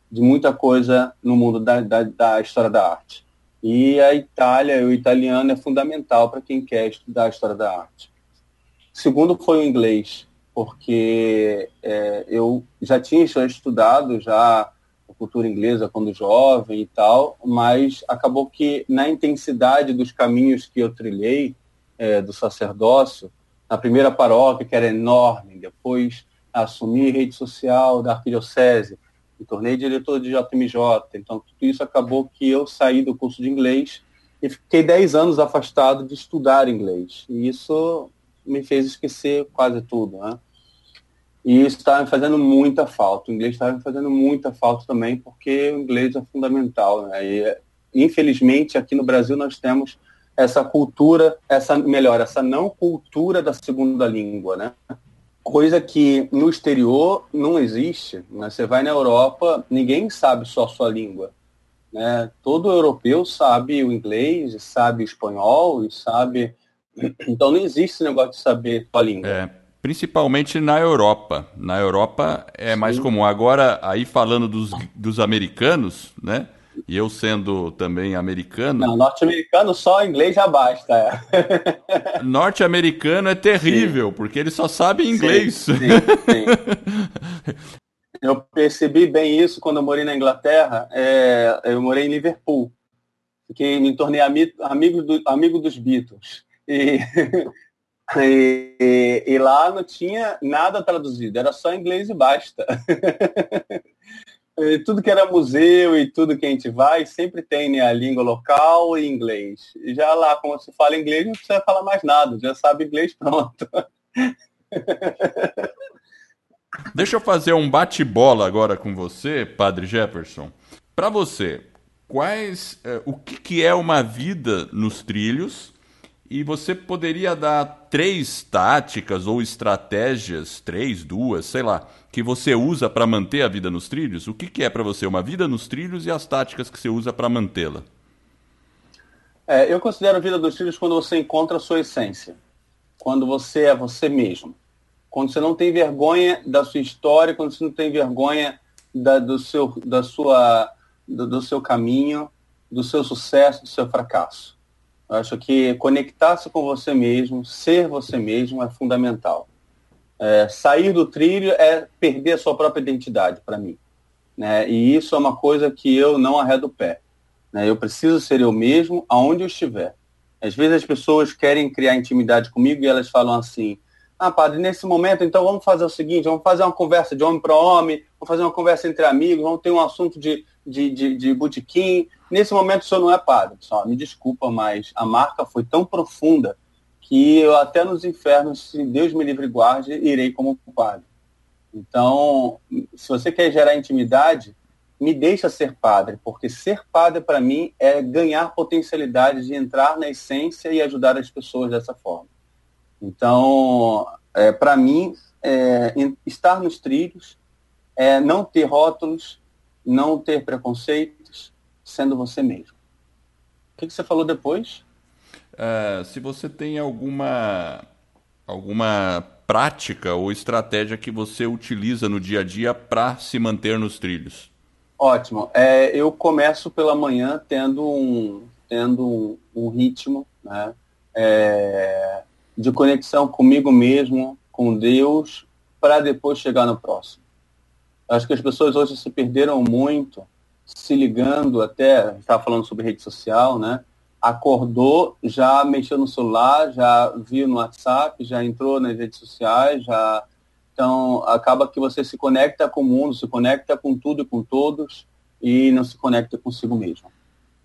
de muita coisa no mundo da, da, da história da arte. E a Itália, o italiano é fundamental para quem quer estudar a história da arte. Segundo foi o inglês, porque é, eu já tinha estudado já a cultura inglesa quando jovem e tal, mas acabou que na intensidade dos caminhos que eu trilhei é, do sacerdócio, na primeira paróquia, que era enorme, depois assumi rede social da arquidiocese, me tornei diretor de JMJ, então tudo isso acabou que eu saí do curso de inglês e fiquei 10 anos afastado de estudar inglês. E isso me fez esquecer quase tudo, né? E isso estava me fazendo muita falta. O inglês estava me fazendo muita falta também, porque o inglês é fundamental, né? E, infelizmente, aqui no Brasil nós temos essa cultura, essa melhor, essa não cultura da segunda língua, né? Coisa que no exterior não existe. Né? Você vai na Europa, ninguém sabe só a sua língua. Né? Todo europeu sabe o inglês, sabe o espanhol, e sabe. Então não existe esse negócio de saber a língua. É, principalmente na Europa. Na Europa é Sim. mais comum. Agora, aí falando dos, dos americanos, né? E eu sendo também americano. Não, norte-americano só inglês já basta. É. Norte-americano é terrível, sim. porque ele só sabe inglês. Sim, sim. Eu percebi bem isso quando eu morei na Inglaterra. É, eu morei em Liverpool. Fiquei, me tornei amigo, amigo, do, amigo dos Beatles. E, e, e, lá não tinha nada traduzido, era só inglês e basta. tudo que era museu e tudo que a gente vai, sempre tem né, a língua local e inglês. Já lá, como se fala inglês, não precisa falar mais nada, já sabe inglês pronto. Deixa eu fazer um bate-bola agora com você, Padre Jefferson. Para você, quais, eh, o que, que é uma vida nos trilhos? E você poderia dar três táticas ou estratégias, três, duas, sei lá, que você usa para manter a vida nos trilhos? O que, que é para você uma vida nos trilhos e as táticas que você usa para mantê-la? É, eu considero a vida nos trilhos quando você encontra a sua essência, quando você é você mesmo quando você não tem vergonha da sua história, quando você não tem vergonha da, do, seu, da sua, do, do seu caminho, do seu sucesso, do seu fracasso. Acho que conectar-se com você mesmo, ser você mesmo é fundamental. É, sair do trilho é perder a sua própria identidade, para mim. Né? E isso é uma coisa que eu não arredo o pé. Né? Eu preciso ser eu mesmo aonde eu estiver. Às vezes as pessoas querem criar intimidade comigo e elas falam assim, ah, padre, nesse momento, então vamos fazer o seguinte, vamos fazer uma conversa de homem para homem, vamos fazer uma conversa entre amigos, vamos ter um assunto de, de, de, de botequim. Nesse momento o senhor não é padre. Só, me desculpa, mas a marca foi tão profunda que eu até nos infernos, se Deus me livre e guarde, irei como padre. Então, se você quer gerar intimidade, me deixa ser padre, porque ser padre para mim é ganhar potencialidade de entrar na essência e ajudar as pessoas dessa forma. Então, é, para mim, é, estar nos trilhos é não ter rótulos, não ter preconceitos, sendo você mesmo. O que, que você falou depois? Uh, se você tem alguma, alguma prática ou estratégia que você utiliza no dia a dia para se manter nos trilhos. Ótimo. É, eu começo pela manhã tendo um, tendo um, ritmo, né? É, de conexão comigo mesmo, com Deus, para depois chegar no próximo. Acho que as pessoas hoje se perderam muito, se ligando até, estava falando sobre rede social, né? Acordou, já mexeu no celular, já viu no WhatsApp, já entrou nas redes sociais, já. Então, acaba que você se conecta com o mundo, se conecta com tudo e com todos e não se conecta consigo mesmo.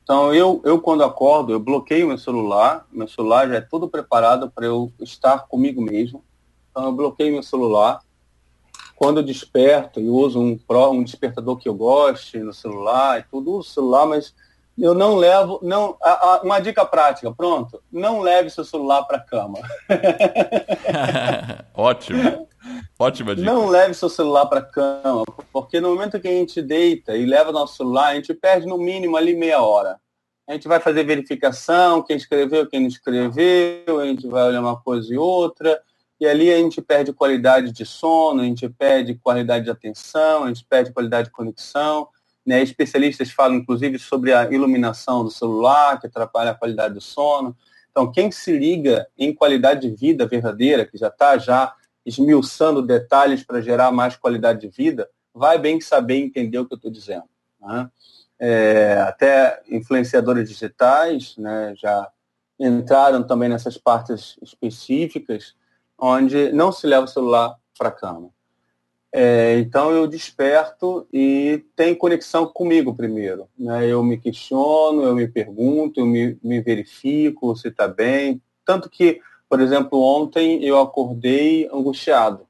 Então, eu, eu quando acordo, eu bloqueio meu celular, meu celular já é todo preparado para eu estar comigo mesmo. Então, eu bloqueio meu celular. Quando eu desperto, eu uso um, um despertador que eu goste no celular e tudo, o celular, mas eu não levo, não, a, a, uma dica prática, pronto, não leve seu celular para a cama. Ótimo. Ótima dica. Não leve seu celular para a cama, porque no momento que a gente deita e leva nosso celular, a gente perde no mínimo ali meia hora. A gente vai fazer verificação, quem escreveu, quem não escreveu, a gente vai olhar uma coisa e outra, e ali a gente perde qualidade de sono, a gente perde qualidade de atenção, a gente perde qualidade de conexão. Né? Especialistas falam, inclusive, sobre a iluminação do celular, que atrapalha a qualidade do sono. Então, quem se liga em qualidade de vida verdadeira, que já está já esmiuçando detalhes para gerar mais qualidade de vida, vai bem saber entender o que eu estou dizendo. Né? É, até influenciadores digitais né, já entraram também nessas partes específicas, onde não se leva o celular para a cama. É, então eu desperto e tem conexão comigo primeiro. Né? Eu me questiono, eu me pergunto, eu me, me verifico se está bem. Tanto que por exemplo, ontem eu acordei angustiado,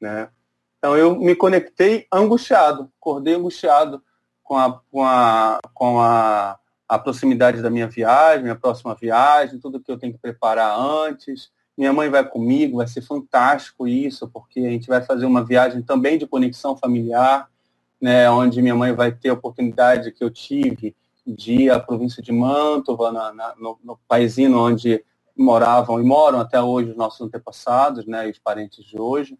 né? Então eu me conectei angustiado, acordei angustiado com a, com a, com a, a proximidade da minha viagem, minha próxima viagem, tudo que eu tenho que preparar antes. Minha mãe vai comigo, vai ser fantástico isso, porque a gente vai fazer uma viagem também de conexão familiar, né, onde minha mãe vai ter a oportunidade que eu tive de ir à província de Mantova, na, na, no, no paísinho onde moravam e moram até hoje os nossos antepassados, né, os parentes de hoje.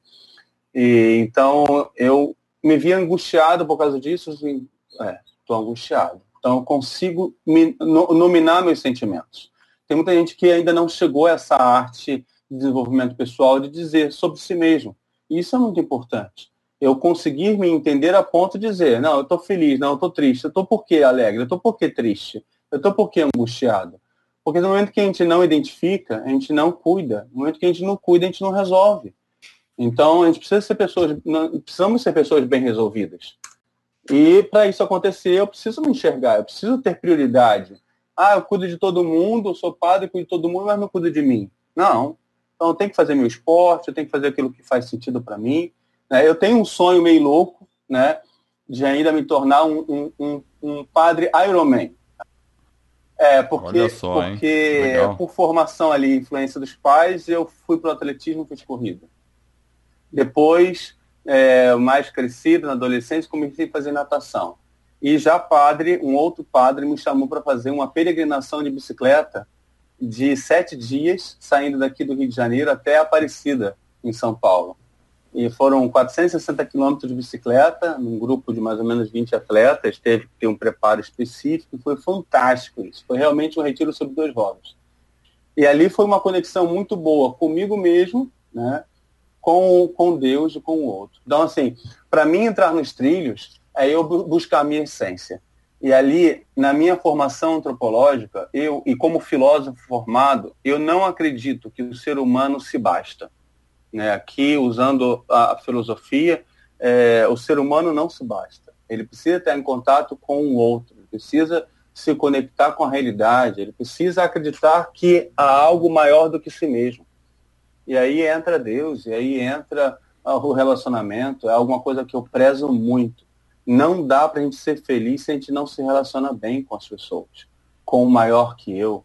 E, então, eu me vi angustiado por causa disso, assim, é, estou angustiado. Então, eu consigo nominar meus sentimentos. Tem muita gente que ainda não chegou a essa arte de desenvolvimento pessoal de dizer sobre si mesmo. E isso é muito importante. Eu conseguir me entender a ponto de dizer, não, eu estou feliz, não, eu estou triste. Eu estou por quê alegre? Eu estou por quê triste? Eu estou por quê angustiado? Porque no momento que a gente não identifica, a gente não cuida. No momento que a gente não cuida, a gente não resolve. Então, a gente precisa ser pessoas, precisamos ser pessoas bem resolvidas. E para isso acontecer, eu preciso me enxergar, eu preciso ter prioridade. Ah, eu cuido de todo mundo, eu sou padre, cuido de todo mundo, mas não cuido de mim. Não. Então, eu tenho que fazer meu esporte, eu tenho que fazer aquilo que faz sentido para mim. Né? Eu tenho um sonho meio louco, né, de ainda me tornar um, um, um, um padre Ironman. É, porque, só, porque por formação ali, influência dos pais, eu fui para o atletismo e fiz corrida. Depois, é, mais crescido, na adolescência, comecei a fazer natação. E já padre, um outro padre me chamou para fazer uma peregrinação de bicicleta de sete dias, saindo daqui do Rio de Janeiro até Aparecida, em São Paulo. E foram 460 quilômetros de bicicleta, num grupo de mais ou menos 20 atletas, teve que ter um preparo específico, foi fantástico isso. Foi realmente um retiro sobre dois rodas. E ali foi uma conexão muito boa comigo mesmo, né? com, com Deus e com o outro. Então, assim, para mim entrar nos trilhos é eu buscar a minha essência. E ali, na minha formação antropológica, eu, e como filósofo formado, eu não acredito que o ser humano se basta. Né? Aqui, usando a filosofia, é, o ser humano não se basta. Ele precisa estar em contato com o outro, precisa se conectar com a realidade, ele precisa acreditar que há algo maior do que si mesmo. E aí entra Deus, e aí entra o relacionamento, é alguma coisa que eu prezo muito. Não dá para a gente ser feliz se a gente não se relaciona bem com as pessoas, com o maior que eu,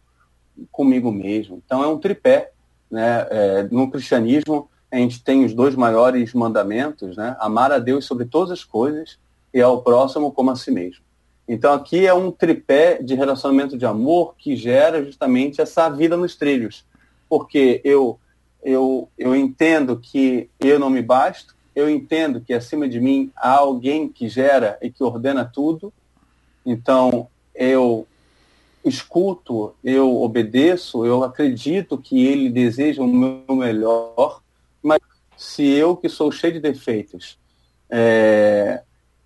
comigo mesmo. Então é um tripé. Né? É, no cristianismo, a gente tem os dois maiores mandamentos, né? amar a Deus sobre todas as coisas e ao próximo como a si mesmo. Então aqui é um tripé de relacionamento de amor que gera justamente essa vida nos trilhos. Porque eu eu, eu entendo que eu não me basto, eu entendo que acima de mim há alguém que gera e que ordena tudo, então eu escuto, eu obedeço, eu acredito que ele deseja o meu melhor, mas se eu que sou cheio de defeitos, é,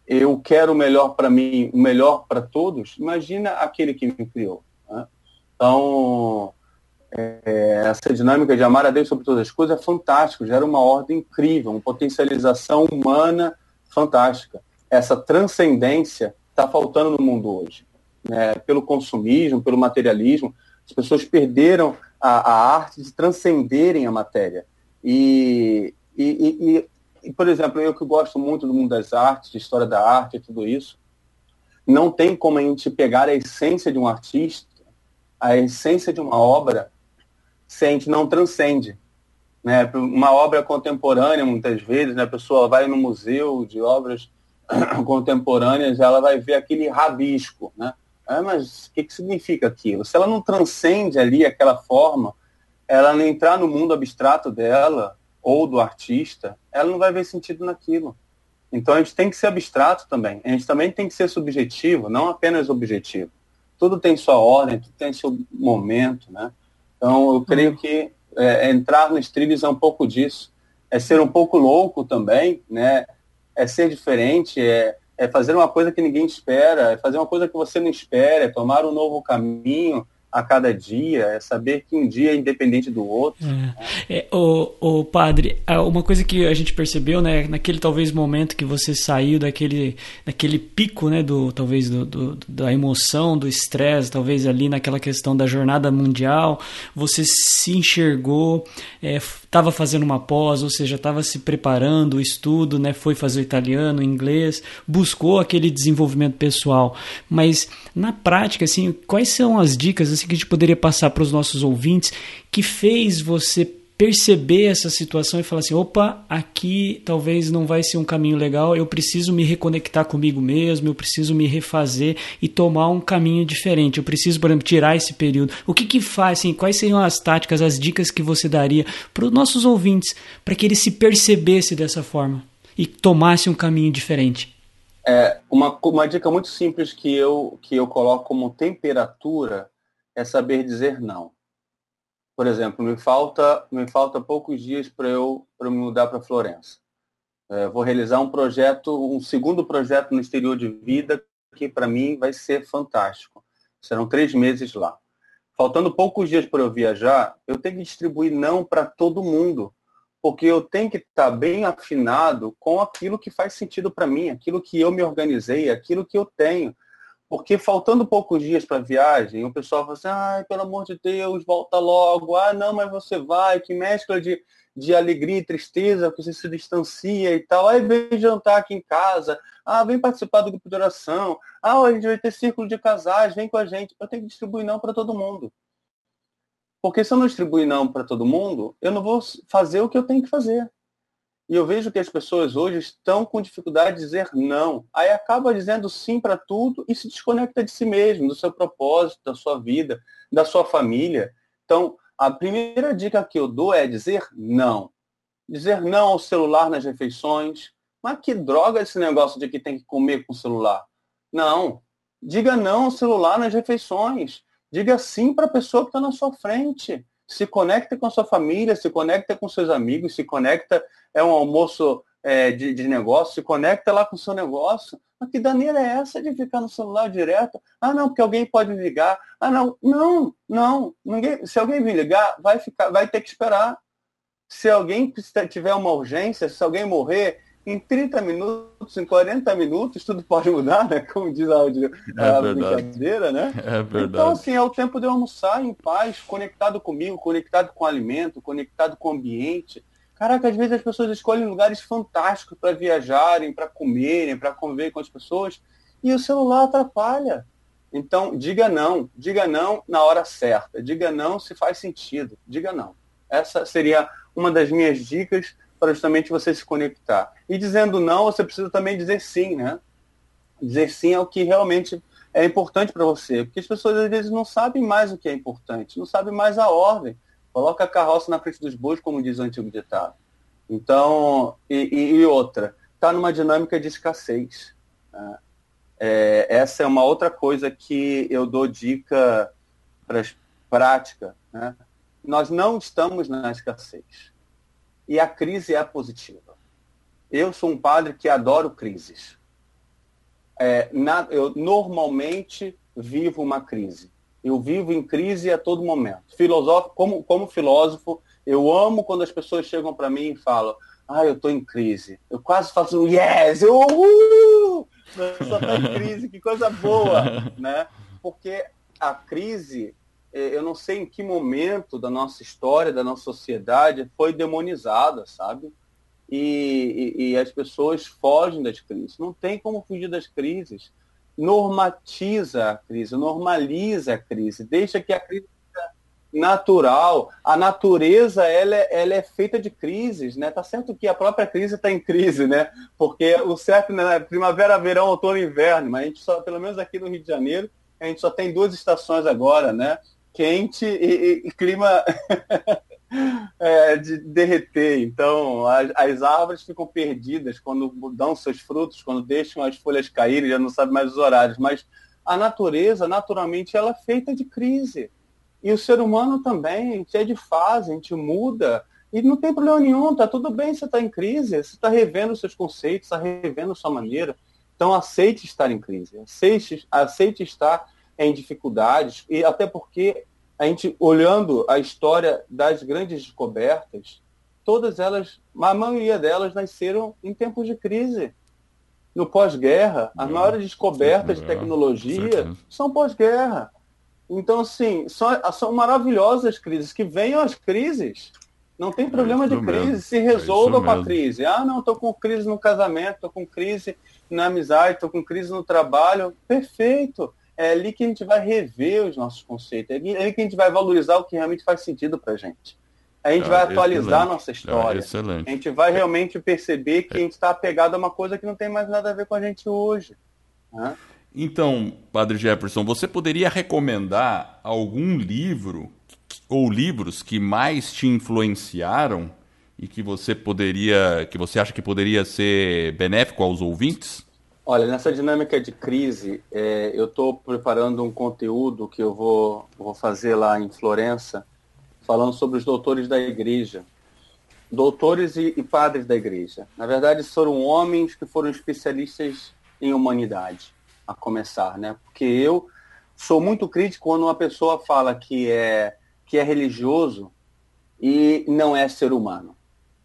eu quero o melhor para mim, o melhor para todos, imagina aquele que me criou. Né? Então, é, essa dinâmica de amar a Deus sobre todas as coisas é fantástico, gera uma ordem incrível, uma potencialização humana fantástica. Essa transcendência está faltando no mundo hoje. Né? Pelo consumismo, pelo materialismo, as pessoas perderam a, a arte de transcenderem a matéria. E, e, e, e, por exemplo, eu que gosto muito do mundo das artes, de história da arte e tudo isso, não tem como a gente pegar a essência de um artista, a essência de uma obra, se a gente não transcende. Né? Uma obra contemporânea, muitas vezes, né? a pessoa vai no museu de obras contemporâneas, ela vai ver aquele rabisco. Né? É, mas o que, que significa aquilo? Se ela não transcende ali aquela forma, ela não entrar no mundo abstrato dela ou do artista, ela não vai ver sentido naquilo. Então a gente tem que ser abstrato também. A gente também tem que ser subjetivo, não apenas objetivo. Tudo tem sua ordem, tudo tem seu momento, né? Então, eu creio que é, entrar nos trilhos é um pouco disso. É ser um pouco louco também, né? É ser diferente, é, é fazer uma coisa que ninguém espera, é fazer uma coisa que você não espera, é tomar um novo caminho, a cada dia, é saber que um dia é independente do outro. É. É, o, o padre, uma coisa que a gente percebeu, né, naquele talvez momento que você saiu daquele, daquele pico, né, do talvez do, do da emoção, do estresse, talvez ali naquela questão da jornada mundial, você se enxergou, estava fazendo uma pós, ou seja, estava se preparando, o estudo, né, foi fazer italiano, inglês, buscou aquele desenvolvimento pessoal, mas na prática, assim, quais são as dicas assim, que a gente poderia passar para os nossos ouvintes que fez você perceber essa situação e falar assim: opa, aqui talvez não vai ser um caminho legal, eu preciso me reconectar comigo mesmo, eu preciso me refazer e tomar um caminho diferente. Eu preciso, por exemplo, tirar esse período. O que que faz, assim, quais seriam as táticas, as dicas que você daria para os nossos ouvintes, para que eles se percebessem dessa forma e tomassem um caminho diferente? É, uma, uma dica muito simples que eu, que eu coloco como temperatura é saber dizer não. Por exemplo, me falta, me falta poucos dias para eu, eu me mudar para Florença. É, vou realizar um projeto, um segundo projeto no exterior de vida, que para mim vai ser fantástico. Serão três meses lá. Faltando poucos dias para eu viajar, eu tenho que distribuir não para todo mundo, porque eu tenho que estar tá bem afinado com aquilo que faz sentido para mim, aquilo que eu me organizei, aquilo que eu tenho. Porque faltando poucos dias para a viagem, o pessoal fala assim, ai, pelo amor de Deus, volta logo. Ah, não, mas você vai, que mescla de, de alegria e tristeza, que você se distancia e tal. Aí vem jantar aqui em casa. Ah, vem participar do grupo de oração. Ah, a gente vai ter círculo de casais, vem com a gente. Eu tenho que distribuir não para todo mundo. Porque se eu não distribuir não para todo mundo, eu não vou fazer o que eu tenho que fazer. E eu vejo que as pessoas hoje estão com dificuldade de dizer não. Aí acaba dizendo sim para tudo e se desconecta de si mesmo, do seu propósito, da sua vida, da sua família. Então, a primeira dica que eu dou é dizer não. Dizer não ao celular nas refeições. Mas que droga esse negócio de que tem que comer com o celular? Não. Diga não ao celular nas refeições. Diga sim para a pessoa que está na sua frente se conecta com a sua família, se conecta com seus amigos, se conecta, é um almoço é, de, de, negócio, se conecta lá com o seu negócio. Mas que daneira é essa de ficar no celular direto? Ah, não, porque alguém pode ligar. Ah, não, não, não. Ninguém, se alguém vir ligar, vai, ficar, vai ter que esperar. Se alguém tiver uma urgência, se alguém morrer, em 30 minutos, em 40 minutos, tudo pode mudar, né? Como diz a, a é brincadeira, né? É verdade. Então, assim, é o tempo de eu almoçar em paz, conectado comigo, conectado com o alimento, conectado com o ambiente. Caraca, às vezes as pessoas escolhem lugares fantásticos para viajarem, para comerem, para conviver com as pessoas, e o celular atrapalha. Então, diga não. Diga não na hora certa. Diga não se faz sentido. Diga não. Essa seria uma das minhas dicas para justamente você se conectar. E dizendo não, você precisa também dizer sim, né? Dizer sim é o que realmente é importante para você, porque as pessoas às vezes não sabem mais o que é importante, não sabem mais a ordem. Coloca a carroça na frente dos bois, como diz o antigo ditado. Então, e, e outra, está numa dinâmica de escassez. Né? É, essa é uma outra coisa que eu dou dica para prática. Né? Nós não estamos na escassez e a crise é positiva. Eu sou um padre que adoro crises. É, na, eu normalmente vivo uma crise. Eu vivo em crise a todo momento. Filosófico, como, como filósofo, eu amo quando as pessoas chegam para mim e falam: Ah, eu estou em crise. Eu quase faço um yes! Eu, uh! Só estou em crise, que coisa boa! né? Porque a crise eu não sei em que momento da nossa história, da nossa sociedade, foi demonizada, sabe? E, e, e, as pessoas fogem das crises. Não tem como fugir das crises. Normatiza a crise, normaliza a crise, deixa que a crise seja natural. A natureza ela é, ela é feita de crises, né? Tá certo que a própria crise está em crise, né? Porque o certo né, é primavera, verão, outono e inverno, mas a gente só, pelo menos aqui no Rio de Janeiro, a gente só tem duas estações agora, né? Quente e, e clima é, de derreter. Então, as, as, árvores ficam perdidas quando dão seus frutos, quando deixam as folhas caírem, já não sabe mais os horários. Mas a natureza, naturalmente, ela é feita de crise. E o ser humano também, a gente é de fase, a gente muda. E não tem problema nenhum, tá tudo bem você está em crise, você está revendo seus conceitos, está revendo sua maneira. Então aceite estar em crise, aceite, aceite estar em dificuldades, e até porque a gente, olhando a história das grandes descobertas, todas elas, a maioria delas nasceram em tempos de crise. No pós-guerra, as maiores descobertas de tecnologia são pós-guerra. Então, assim, são, são maravilhosas crises. Que venham as crises. Não tem problema é de crise. Mesmo. Se resolva é com a crise. Ah, não, estou com crise no casamento, estou com crise na amizade, estou com crise no trabalho. Perfeito é ali que a gente vai rever os nossos conceitos, é ali que a gente vai valorizar o que realmente faz sentido para a gente. a gente ah, vai atualizar a nossa história. Ah, a gente vai realmente perceber que a gente está apegado a uma coisa que não tem mais nada a ver com a gente hoje. Né? Então, Padre Jefferson, você poderia recomendar algum livro ou livros que mais te influenciaram e que você poderia, que você acha que poderia ser benéfico aos ouvintes? Olha, nessa dinâmica de crise, é, eu estou preparando um conteúdo que eu vou, vou fazer lá em Florença, falando sobre os doutores da igreja. Doutores e, e padres da igreja. Na verdade, foram homens que foram especialistas em humanidade, a começar, né? Porque eu sou muito crítico quando uma pessoa fala que é, que é religioso e não é ser humano.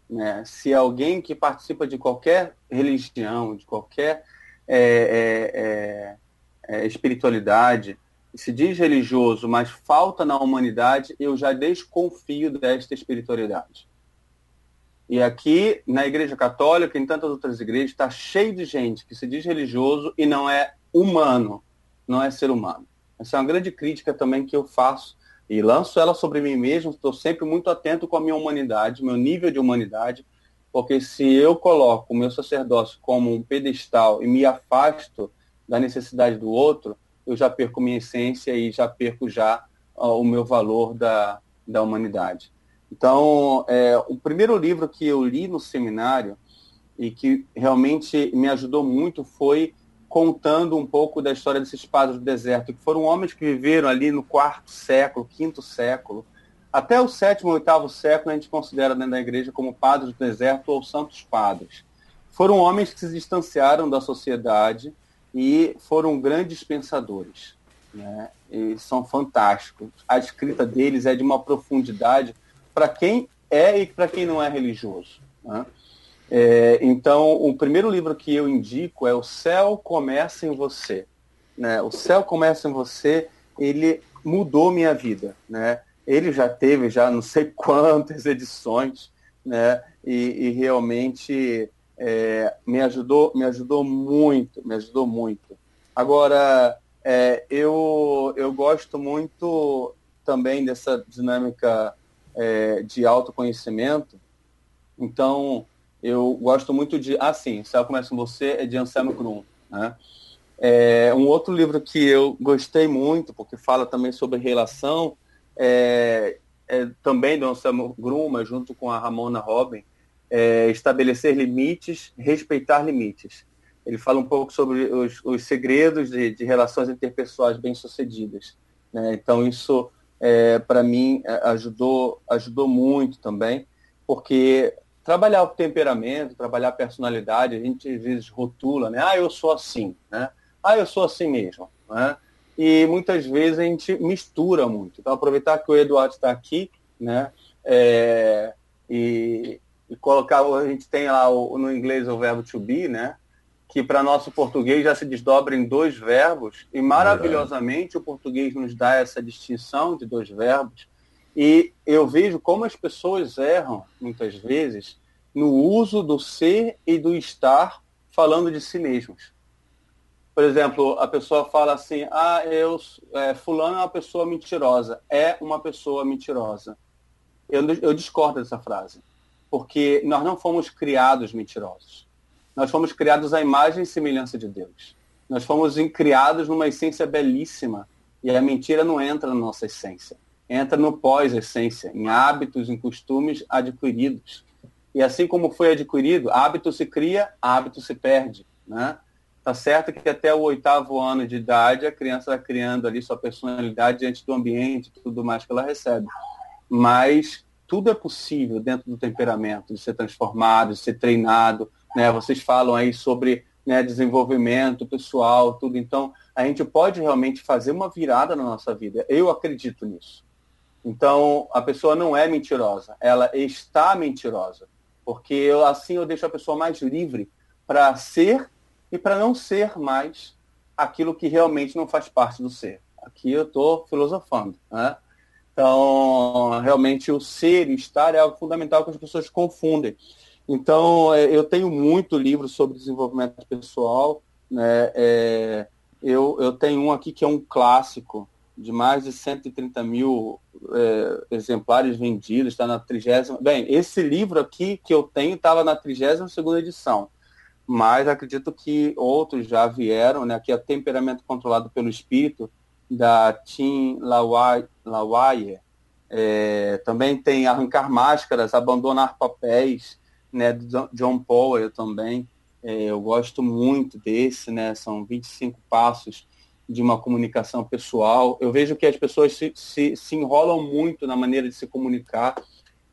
Né? Se alguém que participa de qualquer religião, de qualquer é, é, é, é, espiritualidade, se diz religioso, mas falta na humanidade, eu já desconfio desta espiritualidade. E aqui, na Igreja Católica, em tantas outras igrejas, está cheio de gente que se diz religioso e não é humano, não é ser humano. Essa é uma grande crítica também que eu faço e lanço ela sobre mim mesmo, estou sempre muito atento com a minha humanidade, meu nível de humanidade, porque se eu coloco o meu sacerdócio como um pedestal e me afasto da necessidade do outro, eu já perco minha essência e já perco já uh, o meu valor da, da humanidade. Então, é, o primeiro livro que eu li no seminário e que realmente me ajudou muito foi contando um pouco da história desses padres do deserto, que foram homens que viveram ali no quarto século, quinto século, até o sétimo, oitavo século a gente considera dentro da igreja como padres do deserto ou santos padres. Foram homens que se distanciaram da sociedade e foram grandes pensadores. Né? E são fantásticos. A escrita deles é de uma profundidade para quem é e para quem não é religioso. Né? É, então, o primeiro livro que eu indico é O Céu Começa em Você. Né? O Céu Começa em Você, ele mudou minha vida. Né? Ele já teve já não sei quantas edições, né? e, e realmente é, me ajudou, me ajudou muito, me ajudou muito. Agora, é, eu, eu gosto muito também dessa dinâmica é, de autoconhecimento. Então, eu gosto muito de. Ah, sim, o Céu Começa com Você é de Anselmo Grum. Né? É, um outro livro que eu gostei muito, porque fala também sobre relação, é, é também do Anselmo Grum, mas junto com a Ramona Robin, é Estabelecer Limites, Respeitar Limites. Ele fala um pouco sobre os, os segredos de, de, relações interpessoais bem-sucedidas. Né? Então, isso, é, para mim, ajudou, ajudou muito também, porque trabalhar o temperamento, trabalhar a personalidade, a gente às vezes rotula, né? Ah, eu sou assim, né? Ah, eu sou assim mesmo, né? E muitas vezes a gente mistura muito. Então, aproveitar que o Eduardo está aqui, né? É, e, e, colocar, a gente tem lá o, no inglês o verbo to be, né? Que para nosso português já se desdobra em dois verbos, e maravilhosamente o português nos dá essa distinção de dois verbos, e eu vejo como as pessoas erram, muitas vezes, no uso do ser e do estar falando de si mesmos. Por exemplo, a pessoa fala assim, ah, eu, é, fulano é uma pessoa mentirosa. É uma pessoa mentirosa. Eu, eu discordo dessa frase. Porque nós não fomos criados mentirosos. Nós fomos criados à imagem e semelhança de Deus. Nós fomos criados numa essência belíssima. E a mentira não entra na nossa essência entra no pós-essência, em hábitos, em costumes adquiridos. E assim como foi adquirido, hábito se cria, hábito se perde. Né? Tá certo que até o oitavo ano de idade a criança está criando ali sua personalidade diante do ambiente, tudo mais que ela recebe. Mas tudo é possível dentro do temperamento, de ser transformado, de ser treinado. Né? Vocês falam aí sobre né, desenvolvimento pessoal, tudo. Então, a gente pode realmente fazer uma virada na nossa vida. Eu acredito nisso. Então, a pessoa não é mentirosa, ela está mentirosa. Porque eu, assim eu deixo a pessoa mais livre para ser e para não ser mais aquilo que realmente não faz parte do ser. Aqui eu estou filosofando. Né? Então, realmente o ser e estar é algo fundamental que as pessoas confundem. Então, é, eu tenho muito livro sobre desenvolvimento pessoal. Né? É, eu, eu tenho um aqui que é um clássico, de mais de 130 mil é, exemplares vendidos, está na trigésima. Bem, esse livro aqui que eu tenho estava na 32 segunda edição, mas acredito que outros já vieram, né? Aqui é Temperamento Controlado pelo Espírito, da Tim Lawaye. É, também tem Arrancar Máscaras, Abandonar Papéis, né, do John Powell também. É, eu gosto muito desse, né? São 25 passos de uma comunicação pessoal. Eu vejo que as pessoas se, se, se enrolam muito na maneira de se comunicar.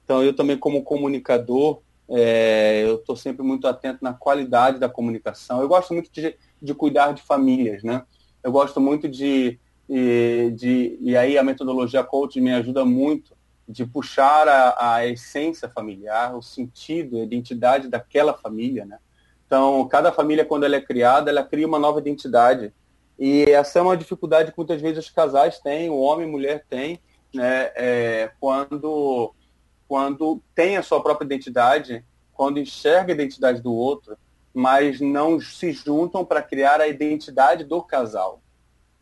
Então, eu também, como comunicador, é, eu estou sempre muito atento na qualidade da comunicação. Eu gosto muito de, de cuidar de famílias, né? Eu gosto muito de, de, de e aí a metodologia coach me ajuda muito de puxar a, a essência familiar, o sentido, a identidade daquela família, né? Então, cada família, quando ela é criada, ela cria uma nova identidade. E essa é uma dificuldade que muitas vezes os casais têm, o homem e a mulher têm, né? É, quando, quando tem a sua própria identidade, quando enxerga a identidade do outro, mas não se juntam para criar a identidade do casal.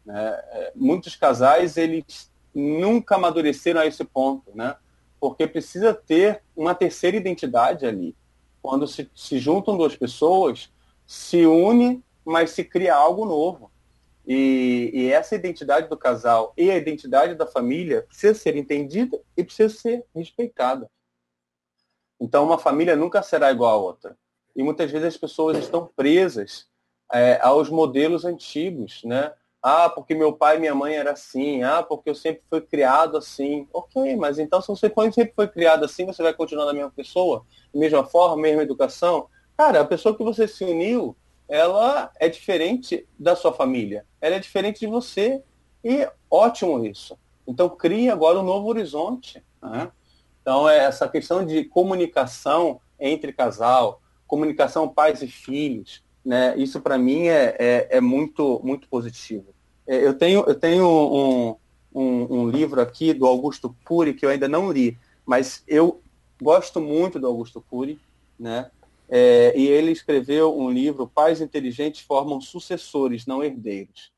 Né? É, muitos casais, eles nunca amadureceram a esse ponto, né? porque precisa ter uma terceira identidade ali quando se, se juntam duas pessoas, se une, mas se cria algo novo. E, e, essa identidade do casal e a identidade da família precisa ser entendida e precisa ser respeitada. Então, uma família nunca será igual a outra. E muitas vezes as pessoas estão presas é, aos modelos antigos, né? Ah, porque meu pai e minha mãe era assim. Ah, porque eu sempre fui criado assim. Ok, mas então se você sempre foi criado assim, você vai continuar da mesma pessoa? Mesma forma, mesma educação? Cara, a pessoa que você se uniu, ela é diferente da sua família. Ela é diferente de você. E ótimo isso. Então crie agora um novo horizonte. Né? Então é essa questão de comunicação entre casal, comunicação pais e filhos, né? Isso para mim é, é, é, muito, muito positivo. É, eu tenho, eu tenho um, um, um, livro aqui do Augusto Cury que eu ainda não li, mas eu gosto muito do Augusto Cury, né? É, e ele escreveu um livro, Pais Inteligentes Formam Sucessores, não Herdeiros.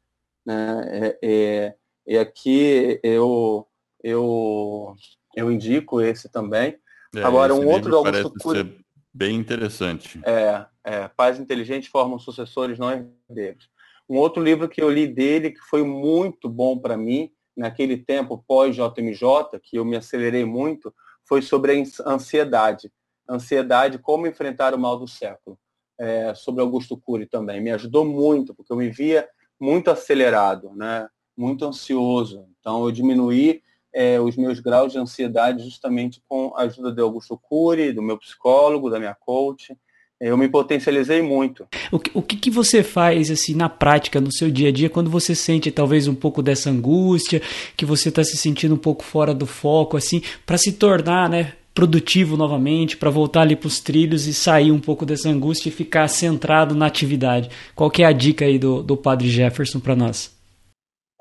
Né? É, é, e aqui eu, eu, eu indico esse também. É, Agora, um outro do Augusto Cury... Bem interessante. É, é, Pais Inteligentes Formam Sucessores Não Herdeiros. Um outro livro que eu li dele, que foi muito bom para mim, naquele tempo pós-JMJ, que eu me acelerei muito, foi sobre a ansiedade. Ansiedade, como enfrentar o mal do século. É, sobre Augusto Cury também. Me ajudou muito, porque eu me via muito acelerado, né? muito ansioso. Então, eu diminuí é, os meus graus de ansiedade justamente com a ajuda de Augusto Cury, do meu psicólogo, da minha coach. Eu me potencializei muito. O que, o que, que você faz assim na prática, no seu dia a dia, quando você sente talvez um pouco dessa angústia, que você está se sentindo um pouco fora do foco, assim, para se tornar, né, produtivo novamente, para voltar ali para os trilhos e sair um pouco dessa angústia e ficar centrado na atividade. Qual é a dica aí do, do Padre Jefferson para nós?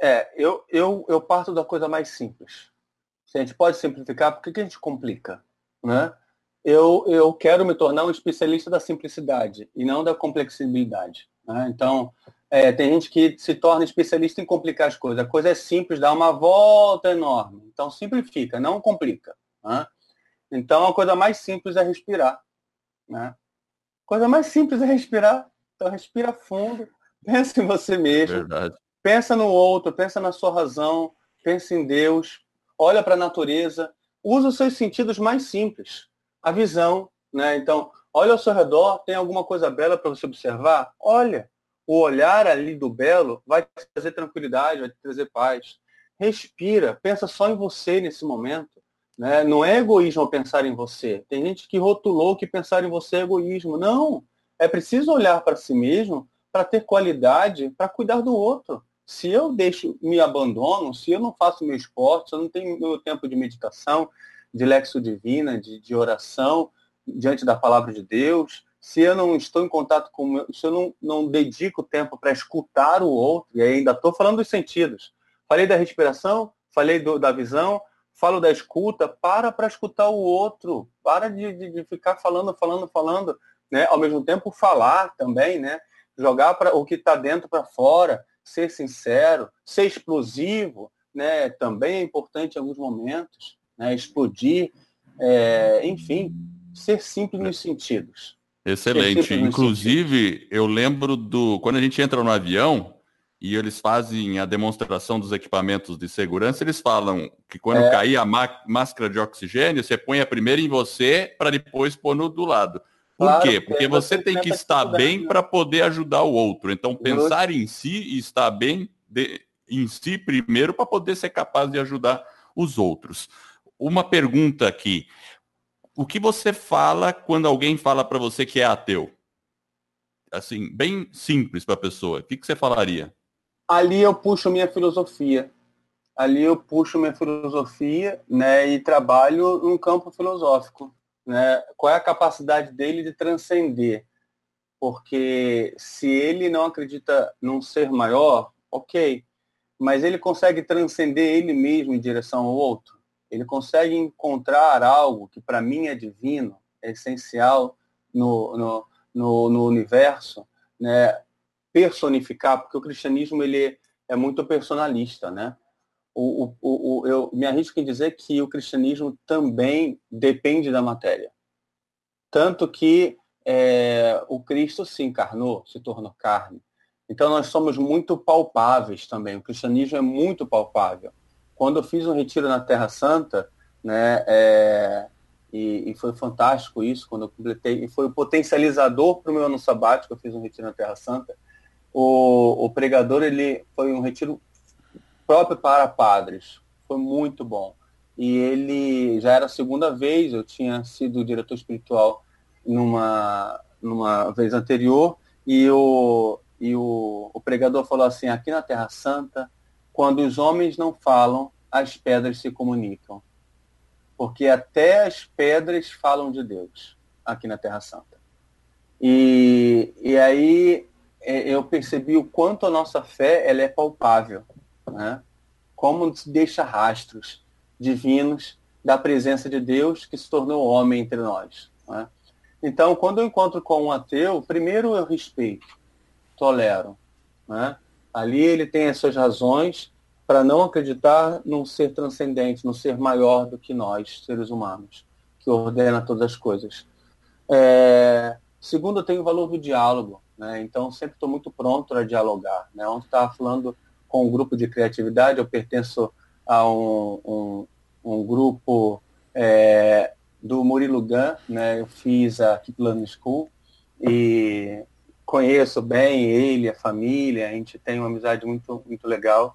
É, eu, eu, eu parto da coisa mais simples. Se a gente pode simplificar, por que, que a gente complica? Né? Eu, eu quero me tornar um especialista da simplicidade e não da complexibilidade. Né? Então, é, tem gente que se torna especialista em complicar as coisas. A coisa é simples, dá uma volta enorme. Então, simplifica, não complica. Né? Então, a coisa mais simples é respirar. Né? A coisa mais simples é respirar. Então, respira fundo, pensa em você mesmo. Verdade. Pensa no outro, pensa na sua razão, pensa em Deus, olha para a natureza, usa os seus sentidos mais simples. A visão, né? Então, olha ao seu redor, tem alguma coisa bela para você observar? Olha. O olhar ali do belo vai te trazer tranquilidade, vai te trazer paz. Respira, pensa só em você nesse momento. Né? Não é egoísmo pensar em você. Tem gente que rotulou que pensar em você é egoísmo. Não. É preciso olhar para si mesmo para ter qualidade, para cuidar do outro se eu deixo, me abandono, se eu não faço meu esporte, se eu não tenho meu tempo de meditação, de lexo divina, de, de oração diante da palavra de Deus, se eu não estou em contato com, se eu não, não dedico tempo para escutar o outro, e ainda estou falando dos sentidos. Falei da respiração, falei do, da visão, falo da escuta, para para escutar o outro, para de, de, de, ficar falando, falando, falando, né? Ao mesmo tempo falar também, né? Jogar para o que está dentro para fora, ser sincero, ser explosivo, né, também é importante em alguns momentos, né, explodir, é, enfim, ser simples nos sentidos. Excelente. Inclusive, eu lembro do quando a gente entra no avião e eles fazem a demonstração dos equipamentos de segurança, eles falam que quando é. cair a máscara de oxigênio, você põe a primeira em você para depois pôr no do lado. Por claro, quê? Porque você tem que estar bem para poder ajudar o outro. Então, pensar em si e estar bem de, em si primeiro para poder ser capaz de ajudar os outros. Uma pergunta aqui. O que você fala quando alguém fala para você que é ateu? Assim, bem simples para a pessoa. O que, que você falaria? Ali eu puxo minha filosofia. Ali eu puxo minha filosofia né, e trabalho num campo filosófico né, qual é a capacidade dele de transcender. Porque se ele não acredita num ser maior, ok, mas ele consegue transcender ele mesmo em direção ao outro. Ele consegue encontrar algo que para mim é divino, é essencial no, no, no, no universo, né? Personificar, porque o cristianismo ele é muito personalista, né? o, o, o, eu me arrisco em dizer que o cristianismo também depende da matéria. Tanto que é, o Cristo se encarnou, se tornou carne. Então nós somos muito palpáveis também. O cristianismo é muito palpável. Quando eu fiz um retiro na Terra Santa, né, é, e, e, foi fantástico isso, quando eu completei, e foi o potencializador para o meu ano sabático, eu fiz um retiro na Terra Santa. O, o pregador, ele foi um retiro próprio para padres. Foi muito bom. E ele já era a segunda vez, eu tinha sido diretor espiritual numa, numa vez anterior, e o, e o, o pregador falou assim, aqui na Terra Santa, quando os homens não falam, as pedras se comunicam. Porque até as pedras falam de Deus aqui na Terra Santa. E, e aí eu percebi o quanto a nossa fé ela é palpável né? como deixa rastros divinos da presença de Deus que se tornou homem entre nós. Né? Então, quando eu encontro com um ateu, primeiro eu respeito, tolero. Né? Ali ele tem as suas razões para não acreditar num ser transcendente, num ser maior do que nós, seres humanos, que ordena todas as coisas. É... Segundo, tenho o valor do diálogo. Né? Então, sempre estou muito pronto para dialogar. Né? Ontem estava falando com um grupo de criatividade, eu pertenço a um, um, um grupo é, do Murilo Gun, né? eu fiz a Learning School e conheço bem ele, a família, a gente tem uma amizade muito, muito legal.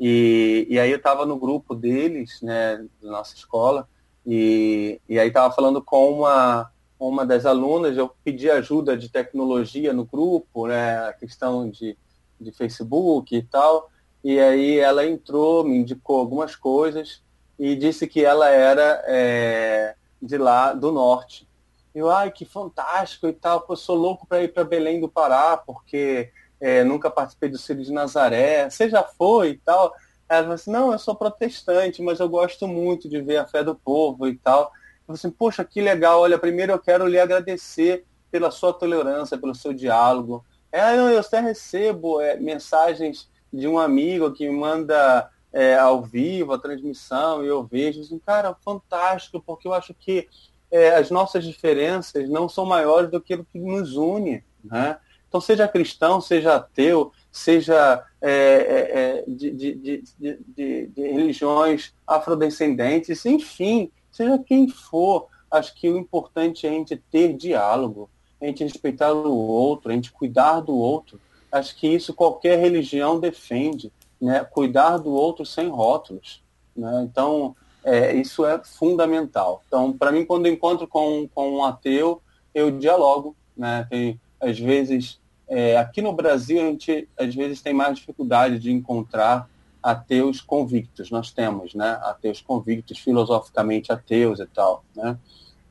E, e aí eu estava no grupo deles, né, da nossa escola, e, e aí estava falando com uma, uma das alunas, eu pedi ajuda de tecnologia no grupo, né, a questão de, de Facebook e tal, e aí ela entrou, me indicou algumas coisas e disse que ela era é, de lá do norte. Eu, ai, que fantástico e tal, eu sou louco para ir para Belém do Pará, porque é, nunca participei do Círio de Nazaré. Você já foi e tal? Ela falou assim, não, eu sou protestante, mas eu gosto muito de ver a fé do povo e tal. Eu assim, poxa, que legal, olha, primeiro eu quero lhe agradecer pela sua tolerância, pelo seu diálogo. É, eu até recebo é, mensagens de um amigo que manda é, ao vivo a transmissão e eu vejo, assim, cara, fantástico, porque eu acho que é, as nossas diferenças não são maiores do que o que nos une. Né? Então, seja cristão, seja ateu, seja é, é, é de, de, de, de, religiões afrodescendentes, enfim, seja quem for, acho que o importante é a gente ter diálogo, a gente respeitar o outro, a gente cuidar do outro. Acho que isso qualquer religião defende, né? Cuidar do outro sem rótulos. Né? Então, é, isso é fundamental. Então, para mim, quando eu encontro com, com um ateu, eu dialogo. Né? Tem, às vezes, é, aqui no Brasil, a gente às vezes tem mais dificuldade de encontrar ateus convictos. Nós temos né? ateus convictos, filosoficamente ateus e tal. Né?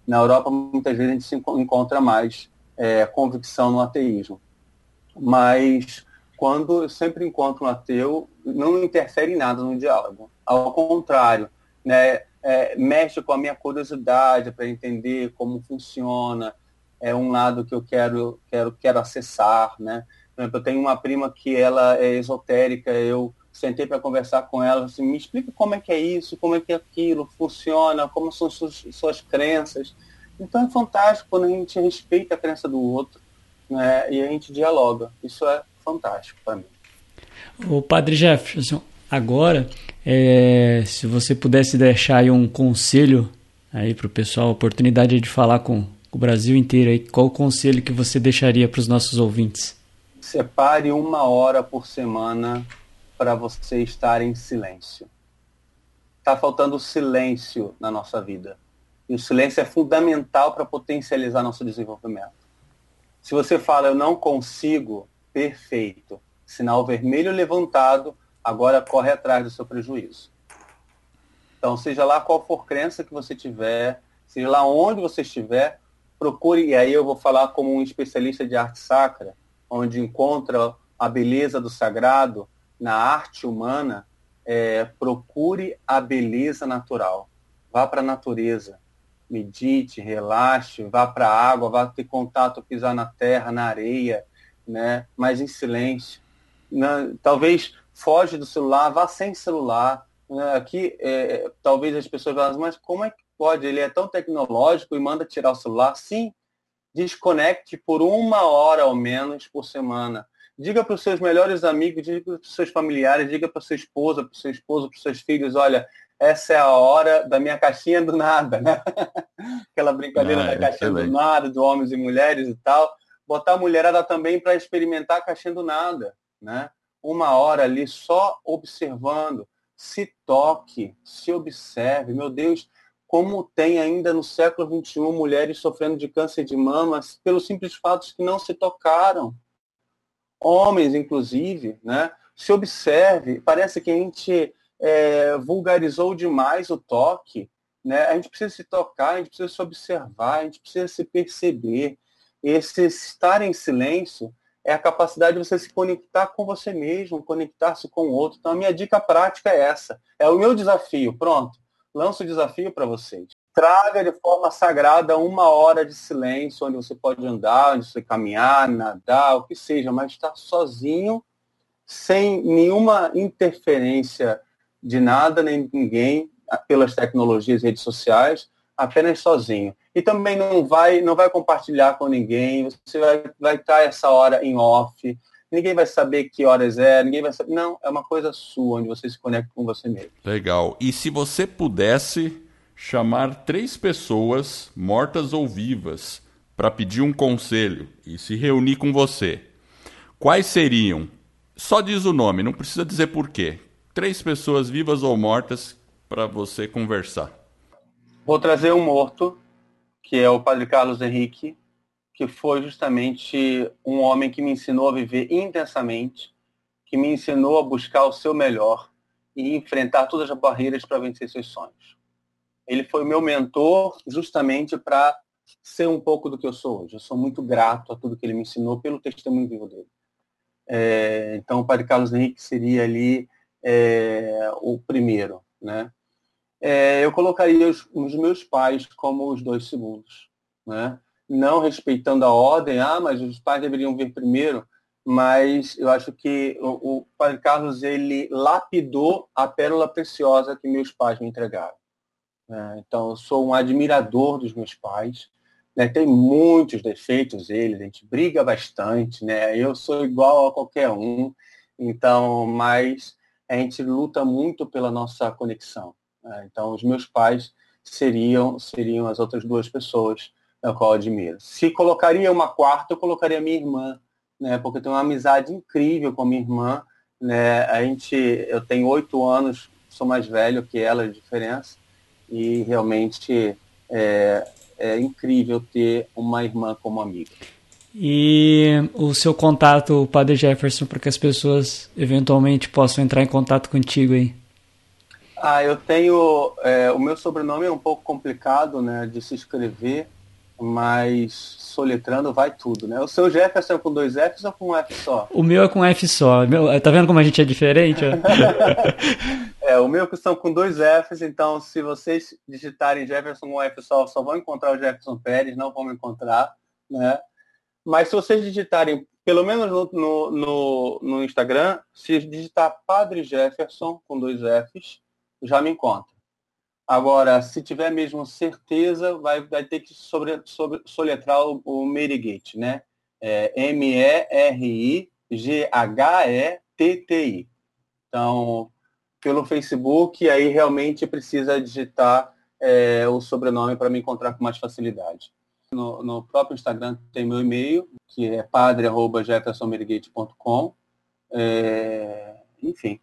Na Europa, muitas vezes, a gente se encontra mais é, convicção no ateísmo mas quando eu sempre encontro um ateu, não interfere em nada no diálogo. Ao contrário, né, é, mexe com a minha curiosidade para entender como funciona, é um lado que eu quero, quero, quero acessar, né? Eu tenho uma prima que ela é esotérica, eu sentei para conversar com ela, assim, me explica como é que é isso, como é que é aquilo, funciona, como são suas, suas crenças. Então é fantástico quando a gente respeita a crença do outro né, e a gente dialoga. Isso é fantástico para mim. O Padre Jefferson, agora, é, se você pudesse deixar aí um conselho aí para o pessoal, a oportunidade de falar com o Brasil inteiro aí, qual o conselho que você deixaria para os nossos ouvintes? Separe uma hora por semana para você estar em silêncio. Está faltando silêncio na nossa vida. E o silêncio é fundamental para potencializar nosso desenvolvimento. Se você fala, eu não consigo, perfeito. Sinal vermelho levantado, agora corre atrás do seu prejuízo. Então, seja lá qual for crença que você tiver, seja lá onde você estiver, procure, e aí eu vou falar como um especialista de arte sacra, onde encontra a beleza do sagrado na arte humana, é, procure a beleza natural. Vá para a natureza, medite, relaxe, vá para a água, vá ter contato, pisar na terra, na areia, né? mas em silêncio. Talvez foge do celular, vá sem celular. Né? Aqui, é, talvez as pessoas falem, mas como é que pode? Ele é tão tecnológico e manda tirar o celular? Sim, desconecte por uma hora ao menos por semana. Diga para os seus melhores amigos, diga para os seus familiares, diga para sua esposa, para o seu esposo, para os seus filhos, olha, essa é a hora da minha caixinha do nada, né? Aquela brincadeira ah, da caixinha do nada, de homens e mulheres e tal. Botar a mulherada também para experimentar a caixinha do nada, né? Uma hora ali só observando, se toque, se observe. Meu Deus, como tem ainda no século XXI mulheres sofrendo de câncer de mama pelos simples fatos que não se tocaram. Homens, inclusive, né? Se observe, parece que a gente é, vulgarizou demais o toque, né? A gente precisa se tocar, a gente precisa se observar, a gente precisa se perceber. Esse estar em silêncio é a capacidade de você se conectar com você mesmo, conectar-se com o outro. Então, a minha dica prática é essa. É o meu desafio. Pronto. Lanço o desafio para vocês. Traga de forma sagrada uma hora de silêncio, onde você pode andar, onde você caminhar, nadar, o que seja, mas estar sozinho, sem nenhuma interferência de nada nem ninguém pelas tecnologias redes sociais, apenas sozinho. E também não vai, não vai compartilhar com ninguém, você vai, vai estar essa hora em off, ninguém vai saber que horas é, ninguém vai saber. Não, é uma coisa sua, onde você se conecta com você mesmo. Legal. E se você pudesse chamar três pessoas, mortas ou vivas, para pedir um conselho e se reunir com você, quais seriam? Só diz o nome, não precisa dizer por quê três pessoas vivas ou mortas para você conversar. Vou trazer um morto, que é o Padre Carlos Henrique, que foi justamente um homem que me ensinou a viver intensamente, que me ensinou a buscar o seu melhor e enfrentar todas as barreiras para vencer seus sonhos. Ele foi meu mentor justamente para ser um pouco do que eu sou hoje. Eu sou muito grato a tudo que ele me ensinou pelo testemunho vivo dele. É, então, o Padre Carlos Henrique seria ali é, o primeiro, né? É, eu colocaria os, os, meus pais como os dois segundos, né? Não respeitando a ordem, ah, mas os pais deveriam vir primeiro, mas eu acho que o, o Padre Carlos ele lapidou a pérola preciosa que meus pais me entregaram. Né? Então, eu sou um admirador dos meus pais. Né? Tem muitos defeitos eles, a gente briga bastante, né? Eu sou igual a qualquer um, então, mas a gente luta muito pela nossa conexão. Né? Então, os meus pais seriam, seriam as outras duas pessoas a qual eu admiro. Se colocaria uma quarta, eu colocaria minha irmã, né? porque eu tenho uma amizade incrível com a minha irmã. Né? A gente, eu tenho oito anos, sou mais velho que ela, de diferença, e realmente é, é incrível ter uma irmã como amiga. E o seu contato, o Padre Jefferson, para que as pessoas eventualmente possam entrar em contato contigo aí. Ah, eu tenho. É, o meu sobrenome é um pouco complicado né, de se escrever, mas soletrando vai tudo, né? O seu Jefferson é com dois Fs ou com um F só? O meu é com F só. Meu, tá vendo como a gente é diferente? é, o meu são com dois Fs, então se vocês digitarem Jefferson com F só, só vão encontrar o Jefferson Pérez, não vão me encontrar, né? Mas se vocês digitarem pelo menos no, no, no, no Instagram, se digitar Padre Jefferson com dois Fs, já me encontra. Agora, se tiver mesmo certeza, vai, vai ter que sobre, sobre, soletrar o, o Merigate, né? É M-E-R-I-G-H-E-T-T-I. Então, pelo Facebook, aí realmente precisa digitar é, o sobrenome para me encontrar com mais facilidade. No, no, próprio Instagram tem meu e-mail, que é padre.jeffersonmerigate.com. É, enfim,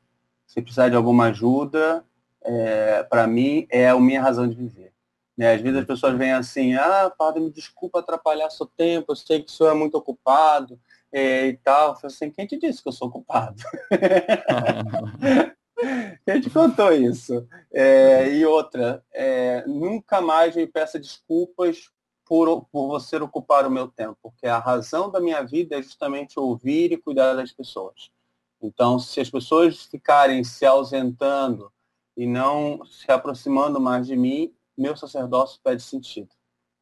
se precisar de alguma ajuda, é, para mim, é a minha razão de viver. Né? Às vezes as pessoas vêm assim, ah, padre, me desculpa atrapalhar seu tempo, eu sei que o senhor é muito ocupado é, e tal. Eu falei assim, quem te disse que eu sou ocupado? Quem te contou isso? É, e outra, é, nunca mais me peça desculpas por, por você ocupar o meu tempo, porque a razão da minha vida é justamente ouvir e cuidar das pessoas. Então, se as pessoas ficarem se ausentando e não se aproximando mais de mim, meu sacerdócio perde sentido.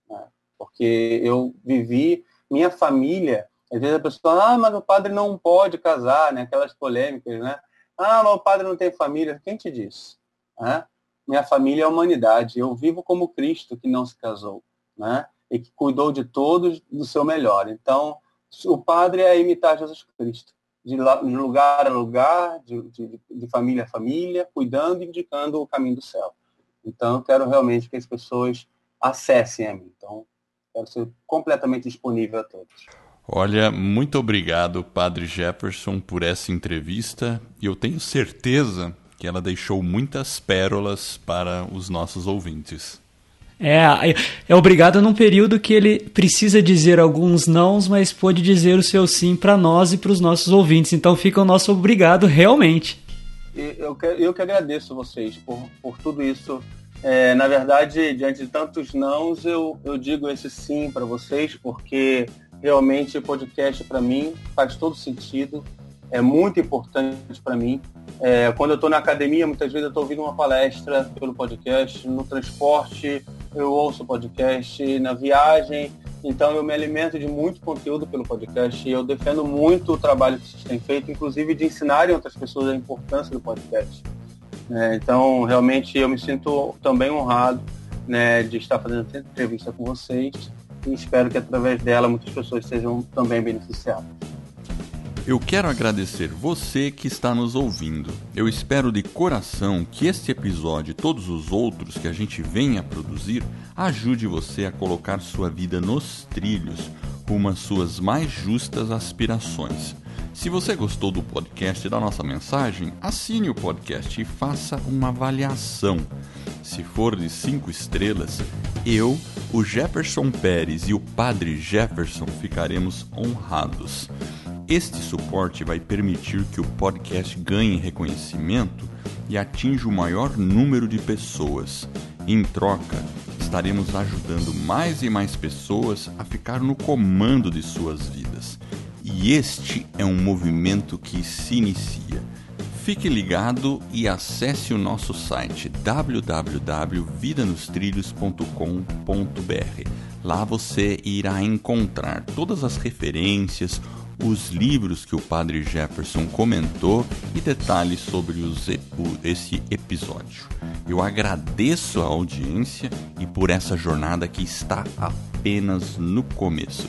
Né? Porque eu vivi, minha família, às vezes a pessoa, ah, mas o padre não pode casar, né? Aquelas polêmicas, né? Ah, mas o padre não tem família. Quem te disse? Minha família é a humanidade. Eu vivo como Cristo que não se casou, né? E que cuidou de todos do seu melhor. Então, o padre é imitar Jesus Cristo de lugar a lugar, de, de, de, família a família, cuidando e indicando o caminho do céu. Então, eu quero realmente que as pessoas acessem a mim. Então, quero ser completamente disponível a todos. Olha, muito obrigado, Padre Jefferson, por essa entrevista. E eu tenho certeza que ela deixou muitas pérolas para os nossos ouvintes. É, é obrigado num período que ele precisa dizer alguns nãos, mas pode dizer o seu sim para nós e para os nossos ouvintes. Então fica o nosso obrigado realmente. Eu que, eu que agradeço vocês por, por tudo isso. É, na verdade, diante de tantos nãos, eu, eu digo esse sim para vocês, porque realmente o podcast para mim faz todo sentido, é muito importante para mim. É, quando eu estou na academia, muitas vezes eu estou ouvindo uma palestra pelo podcast, no transporte eu ouço podcast, na viagem, então eu me alimento de muito conteúdo pelo podcast. E eu defendo muito o trabalho que vocês têm feito, inclusive de ensinarem outras pessoas a importância do podcast. É, então, realmente eu me sinto também honrado né, de estar fazendo essa entrevista com vocês e espero que através dela muitas pessoas sejam também beneficiadas. Eu quero agradecer você que está nos ouvindo. Eu espero de coração que este episódio e todos os outros que a gente venha a produzir ajude você a colocar sua vida nos trilhos rumo às suas mais justas aspirações. Se você gostou do podcast e da nossa mensagem, assine o podcast e faça uma avaliação. Se for de cinco estrelas, eu, o Jefferson Pérez e o Padre Jefferson ficaremos honrados. Este suporte vai permitir que o podcast ganhe reconhecimento e atinja o maior número de pessoas. Em troca, estaremos ajudando mais e mais pessoas a ficar no comando de suas vidas. E este é um movimento que se inicia. Fique ligado e acesse o nosso site www.vidanostrilhos.com.br. Lá você irá encontrar todas as referências, os livros que o Padre Jefferson comentou e detalhes sobre os, esse episódio. Eu agradeço a audiência e por essa jornada que está apenas no começo.